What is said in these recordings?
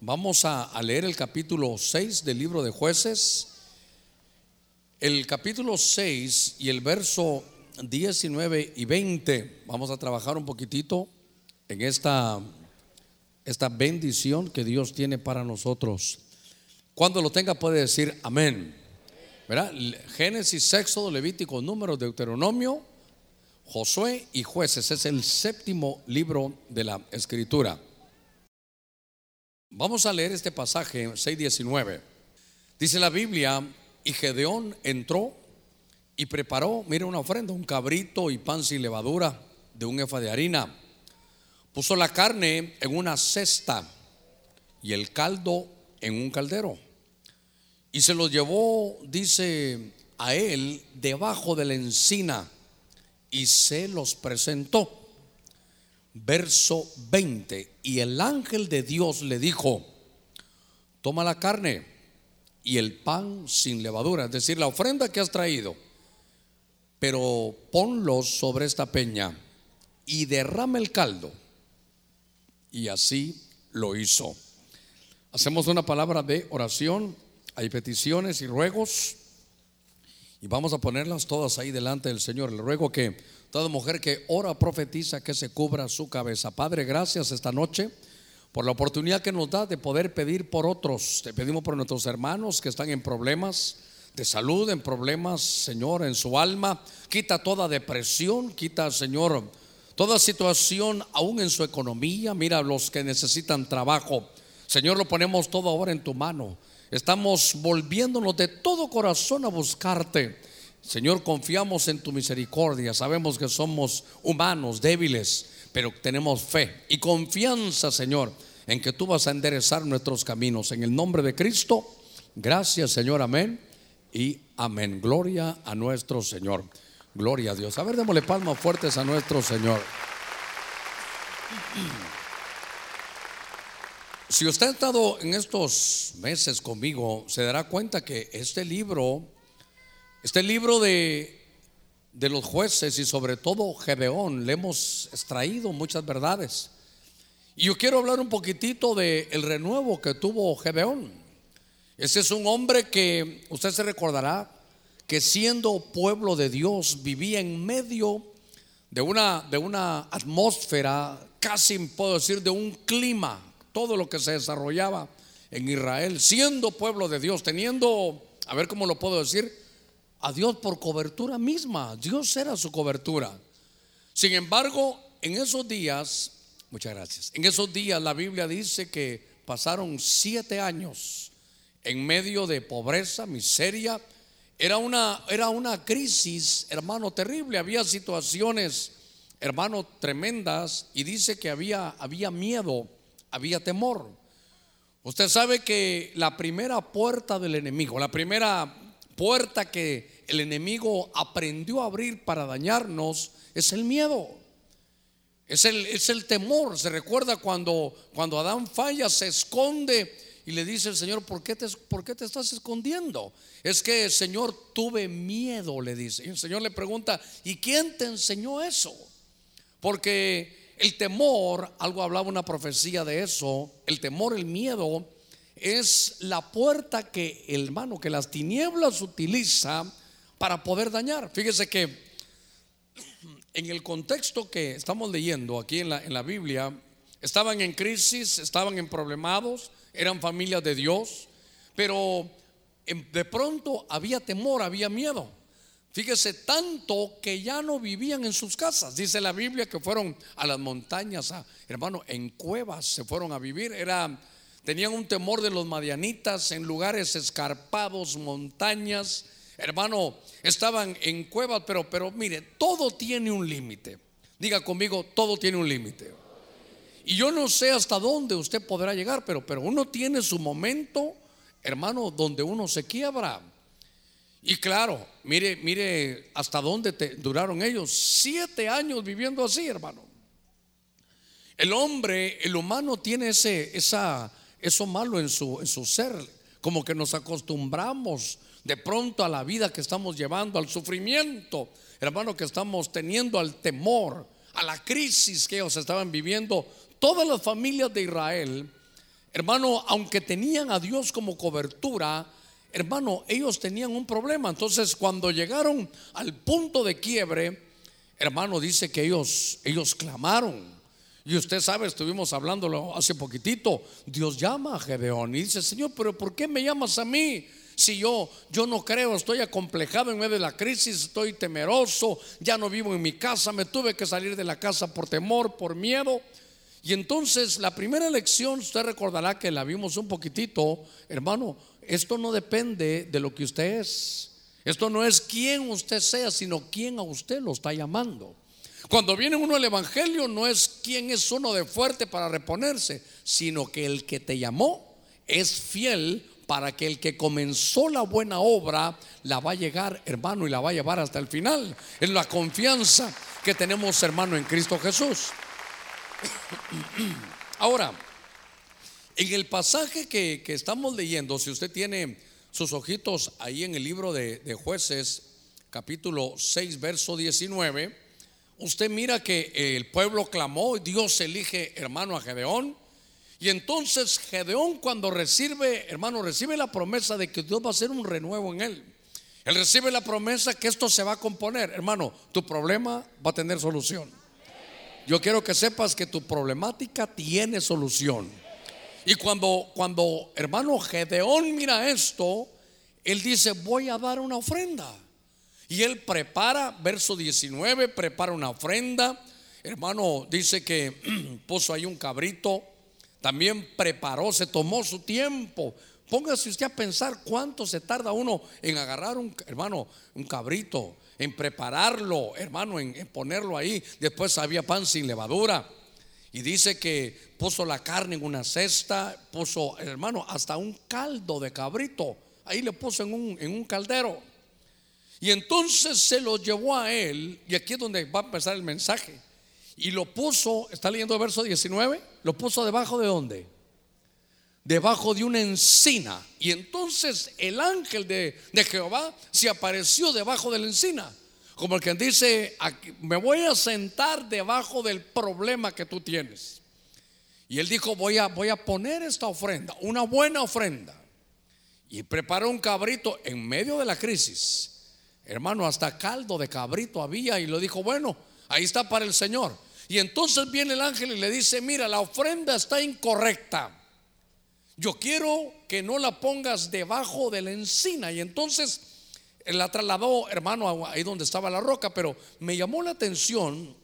Vamos a, leer el capítulo 6 del libro de jueces. El capítulo 6 y el verso 19 y 20. Vamos a trabajar un poquitito en esta, esta bendición que Dios tiene para nosotros. Cuando lo tenga puede decir amén. ¿Verdad? Génesis, Sexto, Levítico, Números, Deuteronomio, Josué y Jueces. Es el séptimo libro de la Escritura. Vamos a leer este pasaje 6.19. Dice la Biblia, y Gedeón entró y preparó, mire una ofrenda, un cabrito y pan sin levadura de un efa de harina. Puso la carne en una cesta y el caldo en un caldero. Y se lo llevó, dice, a él debajo de la encina y se los presentó. Verso 20. Y el ángel de Dios le dijo, toma la carne y el pan sin levadura, es decir, la ofrenda que has traído, pero ponlo sobre esta peña y derrama el caldo. Y así lo hizo. Hacemos una palabra de oración hay peticiones y ruegos y vamos a ponerlas todas ahí delante del Señor. Le ruego que toda mujer que ora profetiza que se cubra su cabeza. Padre, gracias esta noche por la oportunidad que nos da de poder pedir por otros. Te pedimos por nuestros hermanos que están en problemas de salud, en problemas, Señor, en su alma. Quita toda depresión, quita, Señor, toda situación, aún en su economía. Mira los que necesitan trabajo. Señor, lo ponemos todo ahora en tu mano. Estamos volviéndonos de todo corazón a buscarte. Señor, confiamos en tu misericordia. Sabemos que somos humanos, débiles, pero tenemos fe y confianza, Señor, en que tú vas a enderezar nuestros caminos. En el nombre de Cristo, gracias, Señor. Amén y amén. Gloria a nuestro Señor. Gloria a Dios. A ver, démosle palmas fuertes a nuestro Señor. Si usted ha estado en estos meses conmigo, se dará cuenta que este libro, este libro de, de los jueces y sobre todo Gedeón, le hemos extraído muchas verdades. Y yo quiero hablar un poquitito del el renuevo que tuvo Gedeón. Ese es un hombre que usted se recordará que siendo pueblo de Dios vivía en medio de una, de una atmósfera, casi puedo decir, de un clima todo lo que se desarrollaba en Israel, siendo pueblo de Dios, teniendo, a ver cómo lo puedo decir, a Dios por cobertura misma. Dios era su cobertura. Sin embargo, en esos días, muchas gracias, en esos días la Biblia dice que pasaron siete años en medio de pobreza, miseria. Era una, era una crisis, hermano, terrible. Había situaciones, hermano, tremendas. Y dice que había, había miedo había temor. Usted sabe que la primera puerta del enemigo, la primera puerta que el enemigo aprendió a abrir para dañarnos es el miedo. Es el, es el temor. Se recuerda cuando, cuando Adán falla, se esconde y le dice el Señor, ¿por qué, te, ¿por qué te estás escondiendo? Es que, Señor, tuve miedo, le dice. Y el Señor le pregunta, ¿y quién te enseñó eso? Porque el temor, algo hablaba una profecía de eso, el temor, el miedo, es la puerta que el hermano, que las tinieblas utiliza para poder dañar. Fíjese que en el contexto que estamos leyendo aquí en la, en la Biblia, estaban en crisis, estaban en problemados, eran familias de Dios, pero de pronto había temor, había miedo. Fíjese tanto que ya no vivían en sus casas. Dice la Biblia que fueron a las montañas, hermano, en cuevas se fueron a vivir. Era, tenían un temor de los madianitas en lugares escarpados, montañas. Hermano, estaban en cuevas, pero, pero mire, todo tiene un límite. Diga conmigo, todo tiene un límite. Y yo no sé hasta dónde usted podrá llegar, pero, pero uno tiene su momento, hermano, donde uno se quiebra. Y claro, mire, mire hasta dónde te duraron ellos. Siete años viviendo así, hermano. El hombre, el humano tiene ese, esa, eso malo en su, en su ser. Como que nos acostumbramos de pronto a la vida que estamos llevando, al sufrimiento, hermano, que estamos teniendo, al temor, a la crisis que ellos estaban viviendo. Todas las familias de Israel, hermano, aunque tenían a Dios como cobertura, hermano, ellos tenían un problema. Entonces, cuando llegaron al punto de quiebre, hermano, dice que ellos, ellos clamaron. Y usted sabe, estuvimos hablándolo hace poquitito. Dios llama a Gedeón y dice, Señor, pero ¿por qué me llamas a mí? Si yo, yo no creo, estoy acomplejado en medio de la crisis, estoy temeroso, ya no vivo en mi casa, me tuve que salir de la casa por temor, por miedo. Y entonces la primera lección, usted recordará que la vimos un poquitito, hermano, esto no depende de lo que usted es. Esto no es quién usted sea, sino quién a usted lo está llamando. Cuando viene uno al Evangelio, no es quién es uno de fuerte para reponerse, sino que el que te llamó es fiel para que el que comenzó la buena obra la va a llegar, hermano, y la va a llevar hasta el final. Es la confianza que tenemos, hermano, en Cristo Jesús. Ahora, en el pasaje que, estamos leyendo, si usted tiene sus ojitos ahí en el libro de, de jueces, capítulo 6, verso 19, usted mira que el pueblo clamó, Dios elige hermano a Gedeón. Y entonces Gedeón cuando recibe, hermano, recibe la promesa de que Dios va a hacer un renuevo en él. Él recibe la promesa que esto se va a componer. Hermano, tu problema va a tener solución. Yo quiero que sepas que tu problemática tiene solución. Y cuando, cuando hermano Gedeón mira esto, él dice, voy a dar una ofrenda. Y él prepara, verso 19, prepara una ofrenda. Hermano, dice que puso ahí un cabrito. También preparó, se tomó su tiempo. Póngase usted a pensar cuánto se tarda uno en agarrar un, hermano, un cabrito, en prepararlo, hermano, en, en ponerlo ahí. Después había pan sin levadura. Y dice que puso la carne en una cesta, puso, hermano, hasta un caldo de cabrito. Ahí le puso en un, en un caldero. Y entonces se lo llevó a él, y aquí es donde va a empezar el mensaje. Y lo puso, está leyendo el verso 19, lo puso debajo de dónde? Debajo de una encina. Y entonces el ángel de, de Jehová se apareció debajo de la encina. Como el que dice, me voy a sentar debajo del problema que tú tienes. Y él dijo, voy a, voy a poner esta ofrenda, una buena ofrenda. Y preparó un cabrito en medio de la crisis. Hermano, hasta caldo de cabrito había y lo dijo, bueno, ahí está para el Señor. Y entonces viene el ángel y le dice, mira, la ofrenda está incorrecta. Yo quiero que no la pongas debajo de la encina. Y entonces la trasladó, hermano, ahí donde estaba la roca, pero me llamó la atención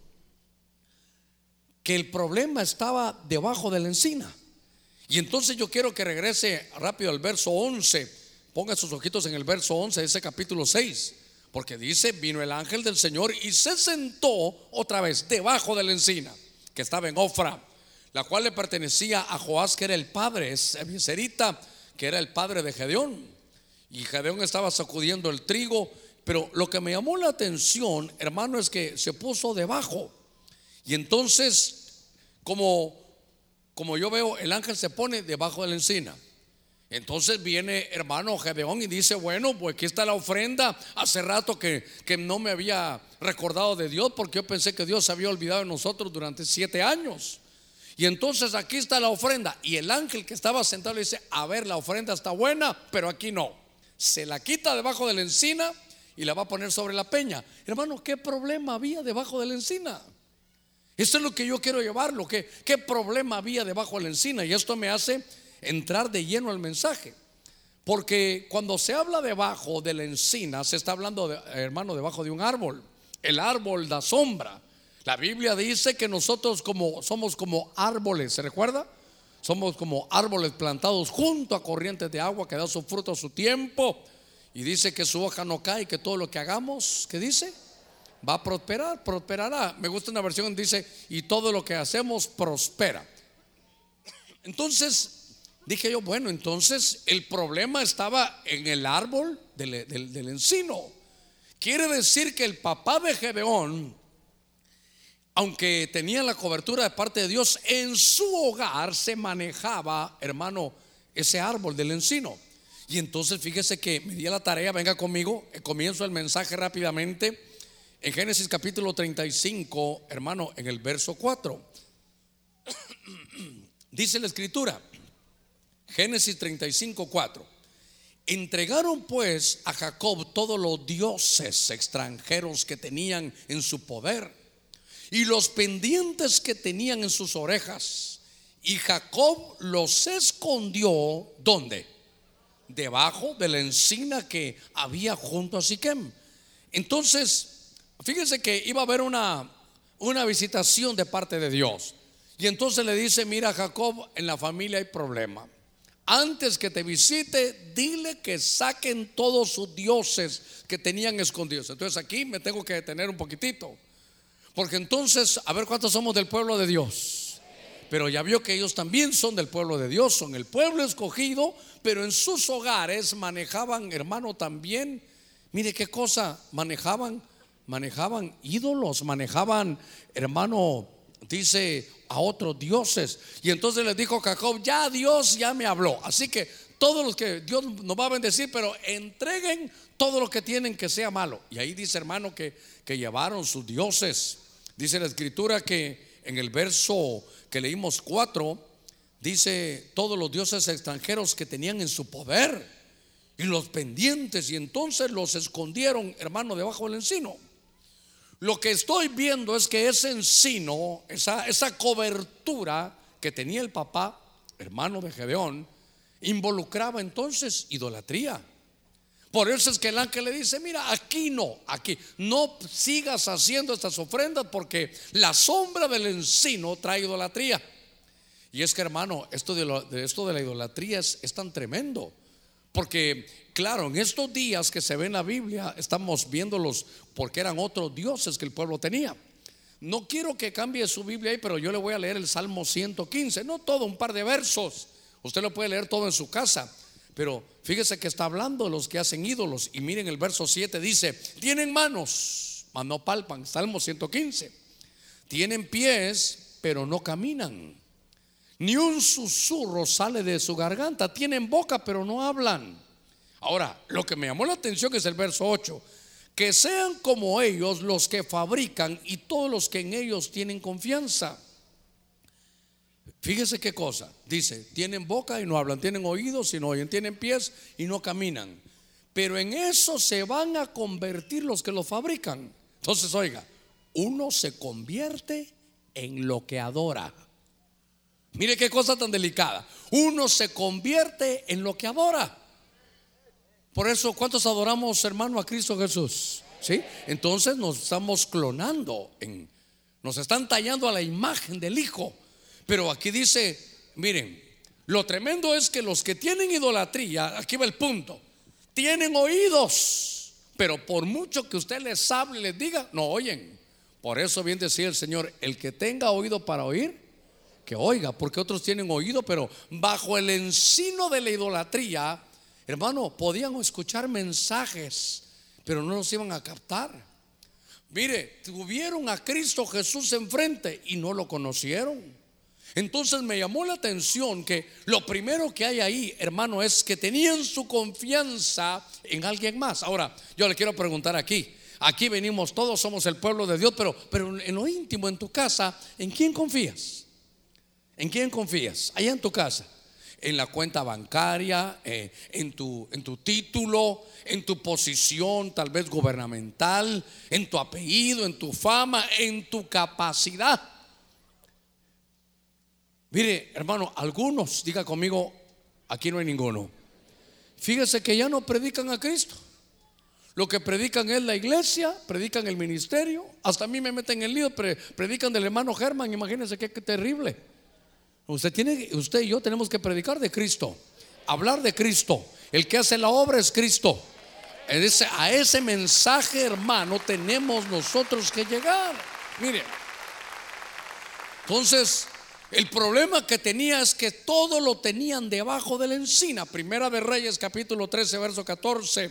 que el problema estaba debajo de la encina. Y entonces yo quiero que regrese rápido al verso 11. Ponga sus ojitos en el verso 11 de ese capítulo 6. Porque dice, vino el ángel del Señor y se sentó otra vez debajo de la encina, que estaba en Ofra, la cual le pertenecía a Joás, que era el padre, es Serita, que era el padre de Gedeón. Y Gedeón estaba sacudiendo el trigo. Pero lo que me llamó la atención, hermano, es que se puso debajo. Y entonces, como, como yo veo, el ángel se pone debajo de la encina. Entonces viene hermano Gedeón y dice, bueno, pues aquí está la ofrenda. Hace rato que, que, no me había recordado de Dios porque yo pensé que Dios se había olvidado de nosotros durante siete años. Y entonces aquí está la ofrenda. Y el ángel que estaba sentado le dice, a ver, la ofrenda está buena, pero aquí no se la quita debajo de la encina y la va a poner sobre la peña. Hermano, ¿qué problema había debajo de la encina? Esto es lo que yo quiero llevarlo. ¿Qué, ¿Qué problema había debajo de la encina? Y esto me hace entrar de lleno al mensaje. Porque cuando se habla debajo de la encina, se está hablando, de, hermano, debajo de un árbol. El árbol da sombra. La Biblia dice que nosotros como, somos como árboles, ¿se recuerda? Somos como árboles plantados junto a corrientes de agua que da su fruto a su tiempo. Y dice que su hoja no cae, que todo lo que hagamos, ¿qué dice? Va a prosperar, prosperará. Me gusta una versión que dice, y todo lo que hacemos prospera. Entonces, dije yo, bueno, entonces el problema estaba en el árbol del, del encino. Quiere decir que el papá de Gedeón aunque tenía la cobertura de parte de Dios, en su hogar se manejaba, hermano, ese árbol del encino. Y entonces fíjese que me di la tarea, venga conmigo, eh, comienzo el mensaje rápidamente. En Génesis capítulo 35, hermano, en el verso 4, dice la escritura, Génesis 35, 4. Entregaron pues a Jacob todos los dioses extranjeros que tenían en su poder y los pendientes que tenían en sus orejas. Y Jacob los escondió, ¿dónde? Debajo de la encina que había junto a Siquem. Entonces, fíjense que iba a haber una, una visitación de parte de Dios. Y entonces le dice, mira Jacob, en la familia hay problema antes que te visite, dile que saquen todos sus dioses que tenían escondidos. Entonces aquí me tengo que detener un poquitito. Porque entonces, a ver cuántos somos del pueblo de Dios. Pero ya vio que ellos también son del pueblo de Dios, son el pueblo escogido, pero en sus hogares manejaban, hermano, también, mire qué cosa, manejaban, manejaban ídolos, manejaban, hermano, dice a otros dioses. Y entonces les dijo Jacob, ya Dios ya me habló. Así que todos los que Dios nos va a bendecir, pero entreguen todo lo que tienen que sea malo. Y ahí dice hermano que, que llevaron sus dioses. Dice la escritura que en el verso que leímos cuatro, dice todos los dioses extranjeros que tenían en su poder y los pendientes y entonces los escondieron, hermano, debajo del encino. Lo que estoy viendo es que ese encino, esa, esa cobertura que tenía el papá, hermano de Gedeón, involucraba entonces idolatría. Por eso es que el ángel le dice, mira, aquí no, aquí, no sigas haciendo estas ofrendas porque la sombra del encino trae idolatría. Y es que hermano, esto de, esto de la idolatría es, es tan tremendo. Porque, claro, en estos días que se ve en la Biblia, estamos viéndolos porque eran otros dioses que el pueblo tenía. No quiero que cambie su Biblia ahí, pero yo le voy a leer el Salmo 115, no todo, un par de versos. Usted lo puede leer todo en su casa. Pero fíjese que está hablando de los que hacen ídolos. Y miren el verso 7 dice, tienen manos, mas no palpan. Salmo 115. Tienen pies, pero no caminan. Ni un susurro sale de su garganta. Tienen boca, pero no hablan. Ahora, lo que me llamó la atención es el verso 8. Que sean como ellos los que fabrican y todos los que en ellos tienen confianza. Fíjese qué cosa. Dice, tienen boca y no hablan, tienen oídos y no oyen, tienen pies y no caminan. Pero en eso se van a convertir los que lo fabrican. Entonces, oiga, uno se convierte en lo que adora. Mire qué cosa tan delicada. Uno se convierte en lo que adora. Por eso, ¿cuántos adoramos, hermano, a Cristo Jesús? ¿Sí? Entonces nos estamos clonando, en, nos están tallando a la imagen del Hijo. Pero aquí dice, miren, lo tremendo es que los que tienen idolatría, aquí va el punto, tienen oídos, pero por mucho que usted les hable, les diga, no oyen. Por eso bien decía el Señor, el que tenga oído para oír, que oiga, porque otros tienen oído, pero bajo el encino de la idolatría, hermano, podían escuchar mensajes, pero no los iban a captar. Mire, tuvieron a Cristo Jesús enfrente y no lo conocieron. Entonces me llamó la atención que lo primero que hay ahí, hermano, es que tenían su confianza en alguien más. Ahora, yo le quiero preguntar aquí, aquí venimos todos, somos el pueblo de Dios, pero, pero en lo íntimo, en tu casa, ¿en quién confías? ¿En quién confías? Allá en tu casa. En la cuenta bancaria, eh, en, tu, en tu título, en tu posición tal vez gubernamental, en tu apellido, en tu fama, en tu capacidad. Mire, hermano, algunos, diga conmigo, aquí no hay ninguno. Fíjese que ya no predican a Cristo. Lo que predican es la iglesia, predican el ministerio. Hasta a mí me meten en el lío, predican del hermano Germán. Imagínense qué terrible. Usted tiene, usted y yo tenemos que predicar de Cristo, hablar de Cristo. El que hace la obra es Cristo. a ese mensaje, hermano, tenemos nosotros que llegar. Mire, entonces, el problema que tenía es que todo lo tenían debajo de la encina. Primera de Reyes, capítulo 13, verso 14.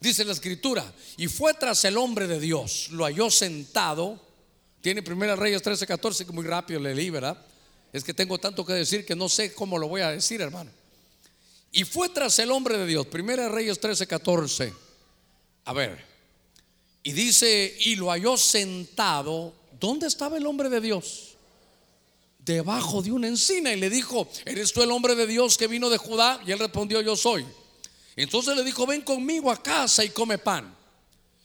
Dice la escritura, y fue tras el hombre de Dios, lo halló sentado. Tiene Primera Reyes 13, 14, que muy rápido le ¿verdad? Es que tengo tanto que decir que no sé cómo lo voy a decir, hermano. Y fue tras el hombre de Dios, Primera Reyes 13, 14. A ver, y dice, y lo halló sentado. ¿Dónde estaba el hombre de Dios? debajo de una encina y le dijo, ¿eres tú el hombre de Dios que vino de Judá? Y él respondió, yo soy. Entonces le dijo, ven conmigo a casa y come pan.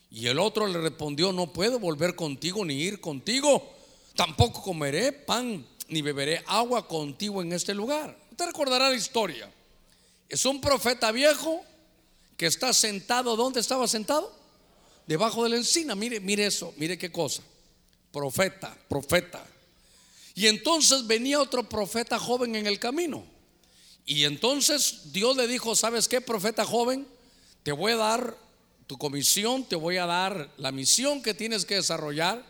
Y el otro le respondió, no puedo volver contigo ni ir contigo. Tampoco comeré pan ni beberé agua contigo en este lugar. Usted recordará la historia. Es un profeta viejo que está sentado. ¿Dónde estaba sentado? Debajo de la encina. Mire, mire eso, mire qué cosa. Profeta, profeta. Y entonces venía otro profeta joven en el camino. Y entonces Dios le dijo, ¿sabes qué, profeta joven? Te voy a dar tu comisión, te voy a dar la misión que tienes que desarrollar.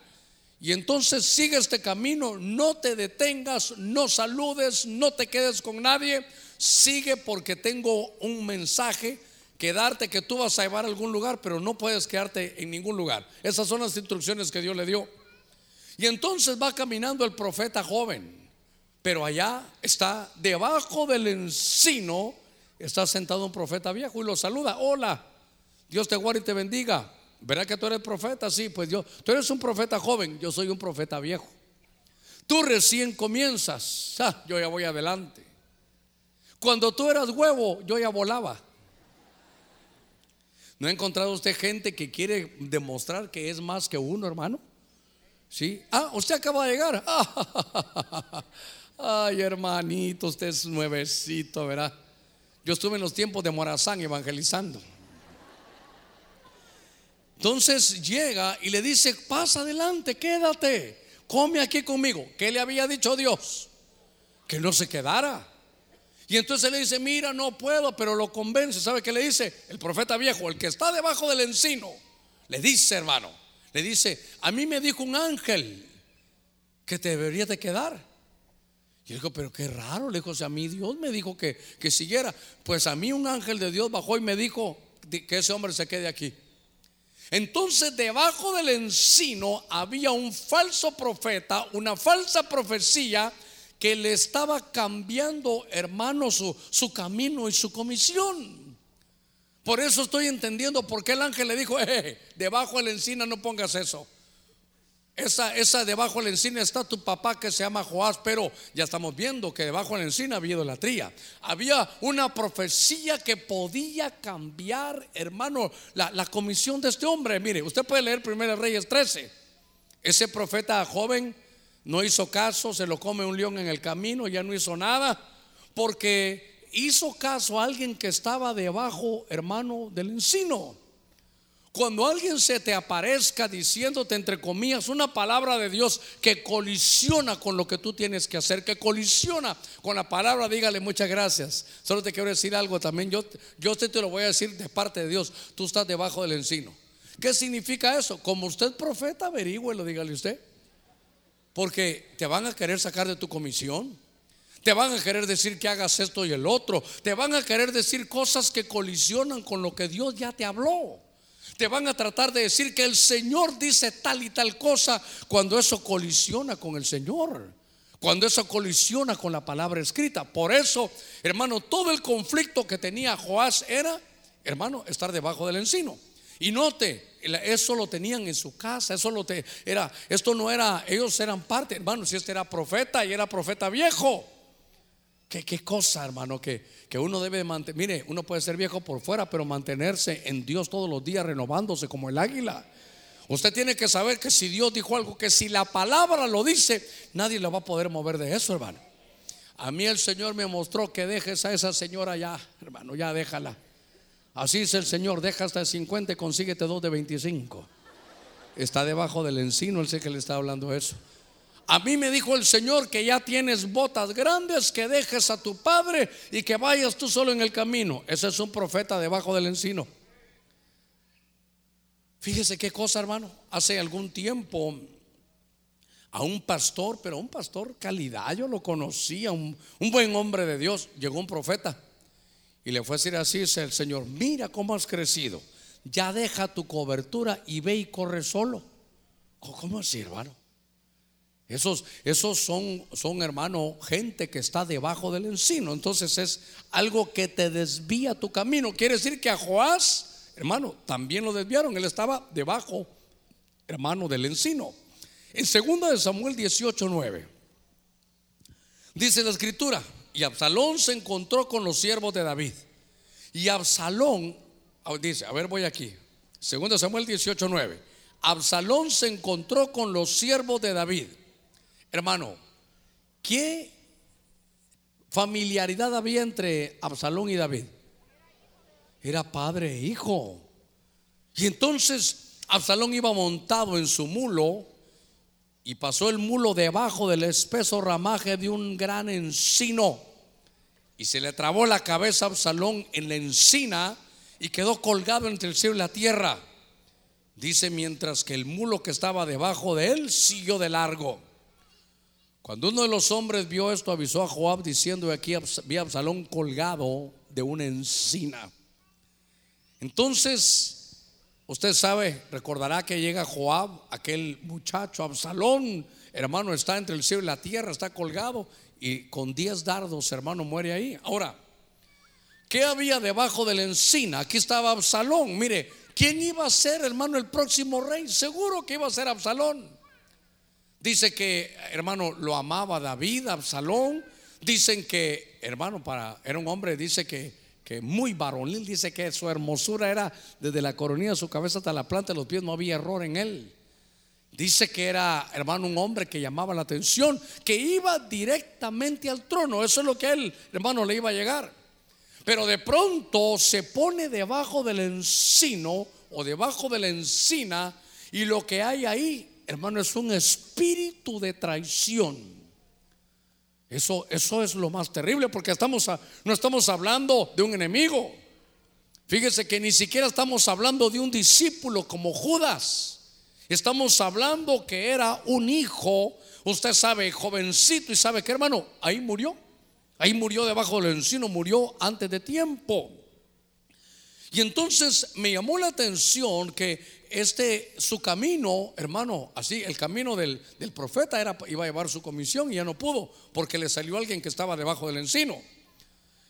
Y entonces sigue este camino, no te detengas, no saludes, no te quedes con nadie, sigue porque tengo un mensaje que darte que tú vas a llevar a algún lugar, pero no puedes quedarte en ningún lugar. Esas son las instrucciones que Dios le dio. Y entonces va caminando el profeta joven, pero allá está debajo del encino, está sentado un profeta viejo y lo saluda, hola, Dios te guarde y te bendiga. ¿Verá que tú eres profeta? Sí, pues yo, tú eres un profeta joven, yo soy un profeta viejo. Tú recién comienzas, ah, yo ya voy adelante. Cuando tú eras huevo, yo ya volaba. ¿No ha encontrado usted gente que quiere demostrar que es más que uno, hermano? ¿Sí? Ah, usted acaba de llegar. Ay, hermanito, usted es nuevecito, ¿verdad? Yo estuve en los tiempos de Morazán evangelizando. Entonces llega y le dice, pasa adelante, quédate, come aquí conmigo. ¿Qué le había dicho Dios? Que no se quedara. Y entonces le dice, mira, no puedo, pero lo convence. ¿Sabe qué le dice? El profeta viejo, el que está debajo del encino, le dice, hermano, le dice, a mí me dijo un ángel que te deberías de quedar. Y le dijo, pero qué raro, le dijo, si a mí Dios me dijo que, que siguiera, pues a mí un ángel de Dios bajó y me dijo que ese hombre se quede aquí. Entonces debajo del encino había un falso profeta, una falsa profecía que le estaba cambiando, hermano, su, su camino y su comisión. Por eso estoy entendiendo por qué el ángel le dijo, eh, debajo de la encina no pongas eso. Esa, esa debajo de la encina está tu papá que se llama Joás, pero ya estamos viendo que debajo de la encina había idolatría. Había una profecía que podía cambiar, hermano, la, la comisión de este hombre. Mire, usted puede leer 1 Reyes 13. Ese profeta joven no hizo caso, se lo come un león en el camino, ya no hizo nada, porque hizo caso a alguien que estaba debajo, hermano, del encino. Cuando alguien se te aparezca diciéndote, entre comillas, una palabra de Dios que colisiona con lo que tú tienes que hacer, que colisiona con la palabra, dígale muchas gracias. Solo te quiero decir algo también. Yo, yo te, te lo voy a decir de parte de Dios. Tú estás debajo del encino. ¿Qué significa eso? Como usted profeta, lo dígale usted. Porque te van a querer sacar de tu comisión. Te van a querer decir que hagas esto y el otro. Te van a querer decir cosas que colisionan con lo que Dios ya te habló. Te van a tratar de decir que el Señor dice tal y tal cosa cuando eso colisiona con el Señor. Cuando eso colisiona con la palabra escrita. Por eso, hermano, todo el conflicto que tenía Joás era, hermano, estar debajo del encino. Y note, eso lo tenían en su casa, eso lo te, era, esto no era, ellos eran parte, hermano, si este era profeta y era profeta viejo. ¿Qué, cosa, hermano, que, que uno debe mantener. Mire, uno puede ser viejo por fuera, pero mantenerse en Dios todos los días, renovándose como el águila. Usted tiene que saber que si Dios dijo algo, que si la palabra lo dice, nadie lo va a poder mover de eso, hermano. A mí el Señor me mostró que dejes a esa señora ya, hermano, ya déjala. Así es el Señor, deja hasta de 50 y consíguete dos de 25. Está debajo del encino, él sé que le está hablando eso. A mí me dijo el Señor que ya tienes botas grandes, que dejes a tu padre y que vayas tú solo en el camino. Ese es un profeta debajo del encino. Fíjese qué cosa, hermano. Hace algún tiempo a un pastor, pero un pastor calidad, yo lo conocía, un, un buen hombre de Dios. Llegó un profeta y le fue a decir así: el Señor, mira cómo has crecido. Ya deja tu cobertura y ve y corre solo. ¿Cómo así, hermano? Esos, esos son, son, hermano, gente que está debajo del encino. Entonces es algo que te desvía tu camino. Quiere decir que a Joás, hermano, también lo desviaron. Él estaba debajo, hermano, del encino. En 2 de Samuel 18, 9. Dice la escritura, y Absalón se encontró con los siervos de David. Y Absalón, dice, a ver, voy aquí. Segundo Samuel 18:9. Absalón se encontró con los siervos de David. Hermano, ¿qué familiaridad había entre Absalón y David? Era padre e hijo. Y entonces Absalón iba montado en su mulo y pasó el mulo debajo del espeso ramaje de un gran encino. Y se le trabó la cabeza a Absalón en la encina y quedó colgado entre el cielo y la tierra. Dice mientras que el mulo que estaba debajo de él siguió de largo. Cuando uno de los hombres vio esto, avisó a Joab diciendo: Aquí vi Absalón colgado de una encina. Entonces Usted sabe, recordará que llega Joab, aquel muchacho, Absalón, hermano, está entre el cielo y la tierra, está colgado y con diez dardos, hermano, muere ahí. Ahora, ¿qué había debajo de la encina? Aquí estaba Absalón. Mire, ¿quién iba a ser, hermano, el próximo rey? Seguro que iba a ser Absalón. Dice que, hermano, lo amaba David, Absalón. Dicen que, hermano, para, era un hombre, dice que que muy varonil, dice que su hermosura era desde la coronilla de su cabeza hasta la planta de los pies, no había error en él. Dice que era, hermano, un hombre que llamaba la atención, que iba directamente al trono. Eso es lo que él, hermano, le iba a llegar. Pero de pronto se pone debajo del encino o debajo de la encina y lo que hay ahí, hermano, es un espíritu de traición. Eso, eso es lo más terrible porque estamos no estamos hablando de un enemigo. Fíjese que ni siquiera estamos hablando de un discípulo como Judas. Estamos hablando que era un hijo, usted sabe, jovencito y sabe que hermano, ahí murió. Ahí murió debajo del encino, murió antes de tiempo. Y entonces me llamó la atención que este su camino, hermano, así el camino del, profeta era iba a llevar su comisión y ya no pudo porque le salió alguien que estaba debajo del encino.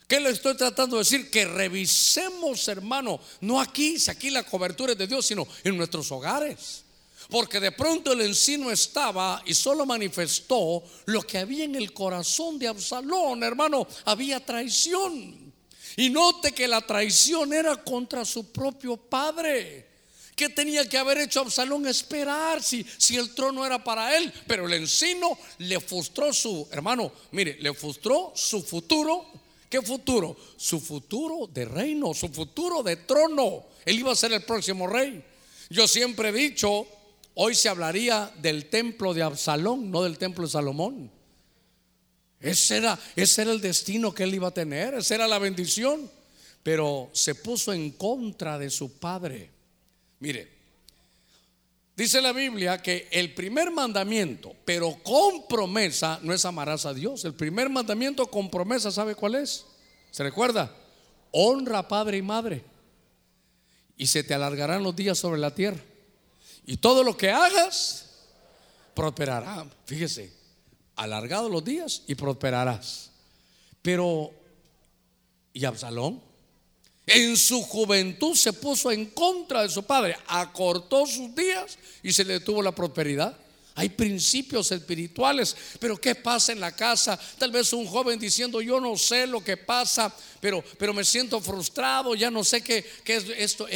¿Qué le estoy tratando de decir? Que revisemos, hermano, no aquí, si aquí la cobertura es de Dios, sino en nuestros hogares. Porque de pronto el encino estaba y solo manifestó lo que había en el corazón de Absalón, hermano, había traición. Y note que la traición era contra su propio padre. ¿Qué tenía que haber hecho Absalón? Esperar si, si el trono era para él. Pero el encino le frustró su, hermano, mire, le frustró su futuro. ¿Qué futuro? Su futuro de reino, su futuro de trono. Él iba a ser el próximo rey. Yo siempre he dicho, hoy se hablaría del templo de Absalón, no del templo de Salomón. Ese era, ese era el destino que él iba a tener, esa era la bendición. Pero se puso en contra de su padre. Mire, dice la Biblia que el primer mandamiento, pero con promesa, no es amarás a Dios. El primer mandamiento con promesa, ¿sabe cuál es? ¿Se recuerda? Honra padre y madre. Y se te alargarán los días sobre la tierra. Y todo lo que hagas prosperará. Fíjese, alargados los días y prosperarás. Pero, ¿y Absalón? En su juventud se puso en contra de su padre, acortó sus días y se le detuvo la prosperidad. Hay principios espirituales, pero ¿qué pasa en la casa? Tal vez un joven diciendo, yo no sé lo que pasa, pero, pero me siento frustrado, ya no sé qué, qué es esto.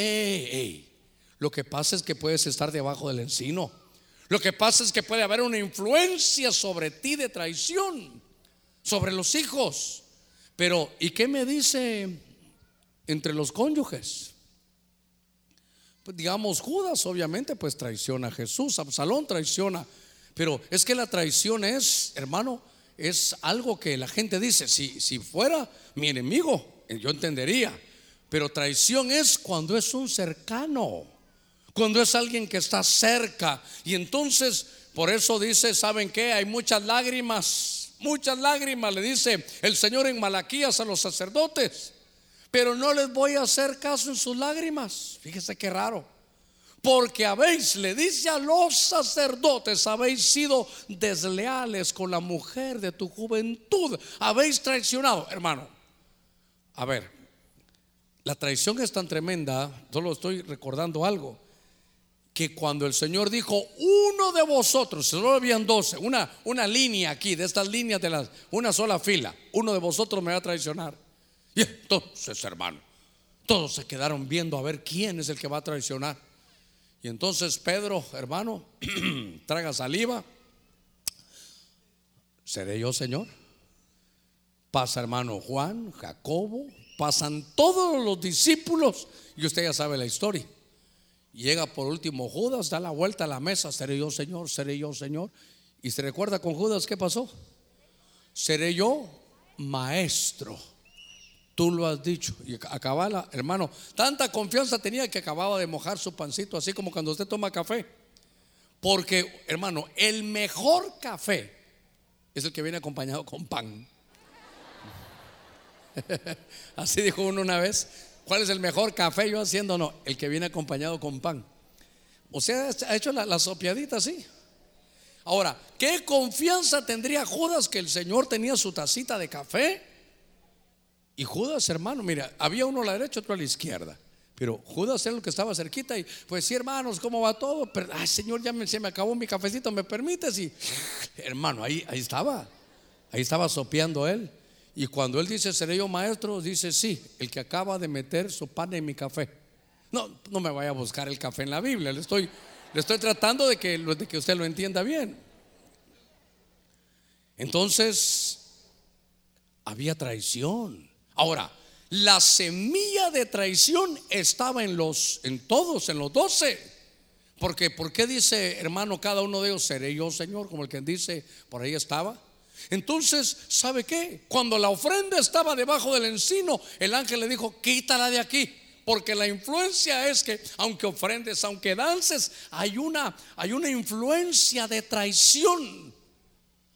Lo que pasa es que puedes estar debajo del encino. Lo que pasa es que puede haber una influencia sobre ti de traición, sobre los hijos. Pero, ¿y qué me dice entre los cónyuges. Pues digamos, Judas obviamente pues traiciona a Jesús, Absalón traiciona, pero es que la traición es, hermano, es algo que la gente dice, si, si fuera mi enemigo, yo entendería, pero traición es cuando es un cercano, cuando es alguien que está cerca, y entonces por eso dice, ¿saben qué? Hay muchas lágrimas, muchas lágrimas, le dice el Señor en Malaquías a los sacerdotes pero no les voy a hacer caso en sus lágrimas. Fíjese qué raro. Porque habéis, le dice a los sacerdotes, habéis sido desleales con la mujer de tu juventud. Habéis traicionado, hermano. A ver, la traición es tan tremenda, solo estoy recordando algo, que cuando el Señor dijo, uno de vosotros, solo habían doce, una, una línea aquí, de estas líneas de las, una sola fila, uno de vosotros me va a traicionar. Y entonces, hermano, todos se quedaron viendo a ver quién es el que va a traicionar. Y entonces Pedro, hermano, traga saliva. ¿Seré yo, Señor? Pasa hermano Juan, Jacobo, pasan todos los discípulos y usted ya sabe la historia. Llega por último Judas, da la vuelta a la mesa, seré yo Señor, seré yo Señor. Y se recuerda con Judas qué pasó. Seré yo maestro. Tú lo has dicho. Y acababa, hermano, tanta confianza tenía que acababa de mojar su pancito, así como cuando usted toma café. Porque, hermano, el mejor café es el que viene acompañado con pan. Así dijo uno una vez. ¿Cuál es el mejor café? Yo haciendo no, el que viene acompañado con pan. O sea, ha hecho la, la sopiadita así. Ahora, ¿qué confianza tendría Judas que el Señor tenía su tacita de café? Y Judas, hermano, mira, había uno a la derecha, otro a la izquierda. Pero Judas era el que estaba cerquita y pues sí, hermanos, ¿cómo va todo? Pero, ay, Señor, ya me, se me acabó mi cafecito, ¿me permites? Y hermano, ahí, ahí estaba, ahí estaba sopeando él. Y cuando él dice, ¿seré yo maestro? Dice, sí, el que acaba de meter su pan en mi café. No, no me vaya a buscar el café en la Biblia, le estoy, le estoy tratando de que, de que usted lo entienda bien. Entonces, había traición. Ahora, la semilla de traición estaba en los, en todos, en los doce. Porque, ¿por qué dice hermano cada uno de ellos, seré yo Señor? Como el que dice, por ahí estaba. Entonces, ¿sabe qué? Cuando la ofrenda estaba debajo del encino, el ángel le dijo, quítala de aquí. Porque la influencia es que, aunque ofrendes, aunque dances, hay una, hay una influencia de traición.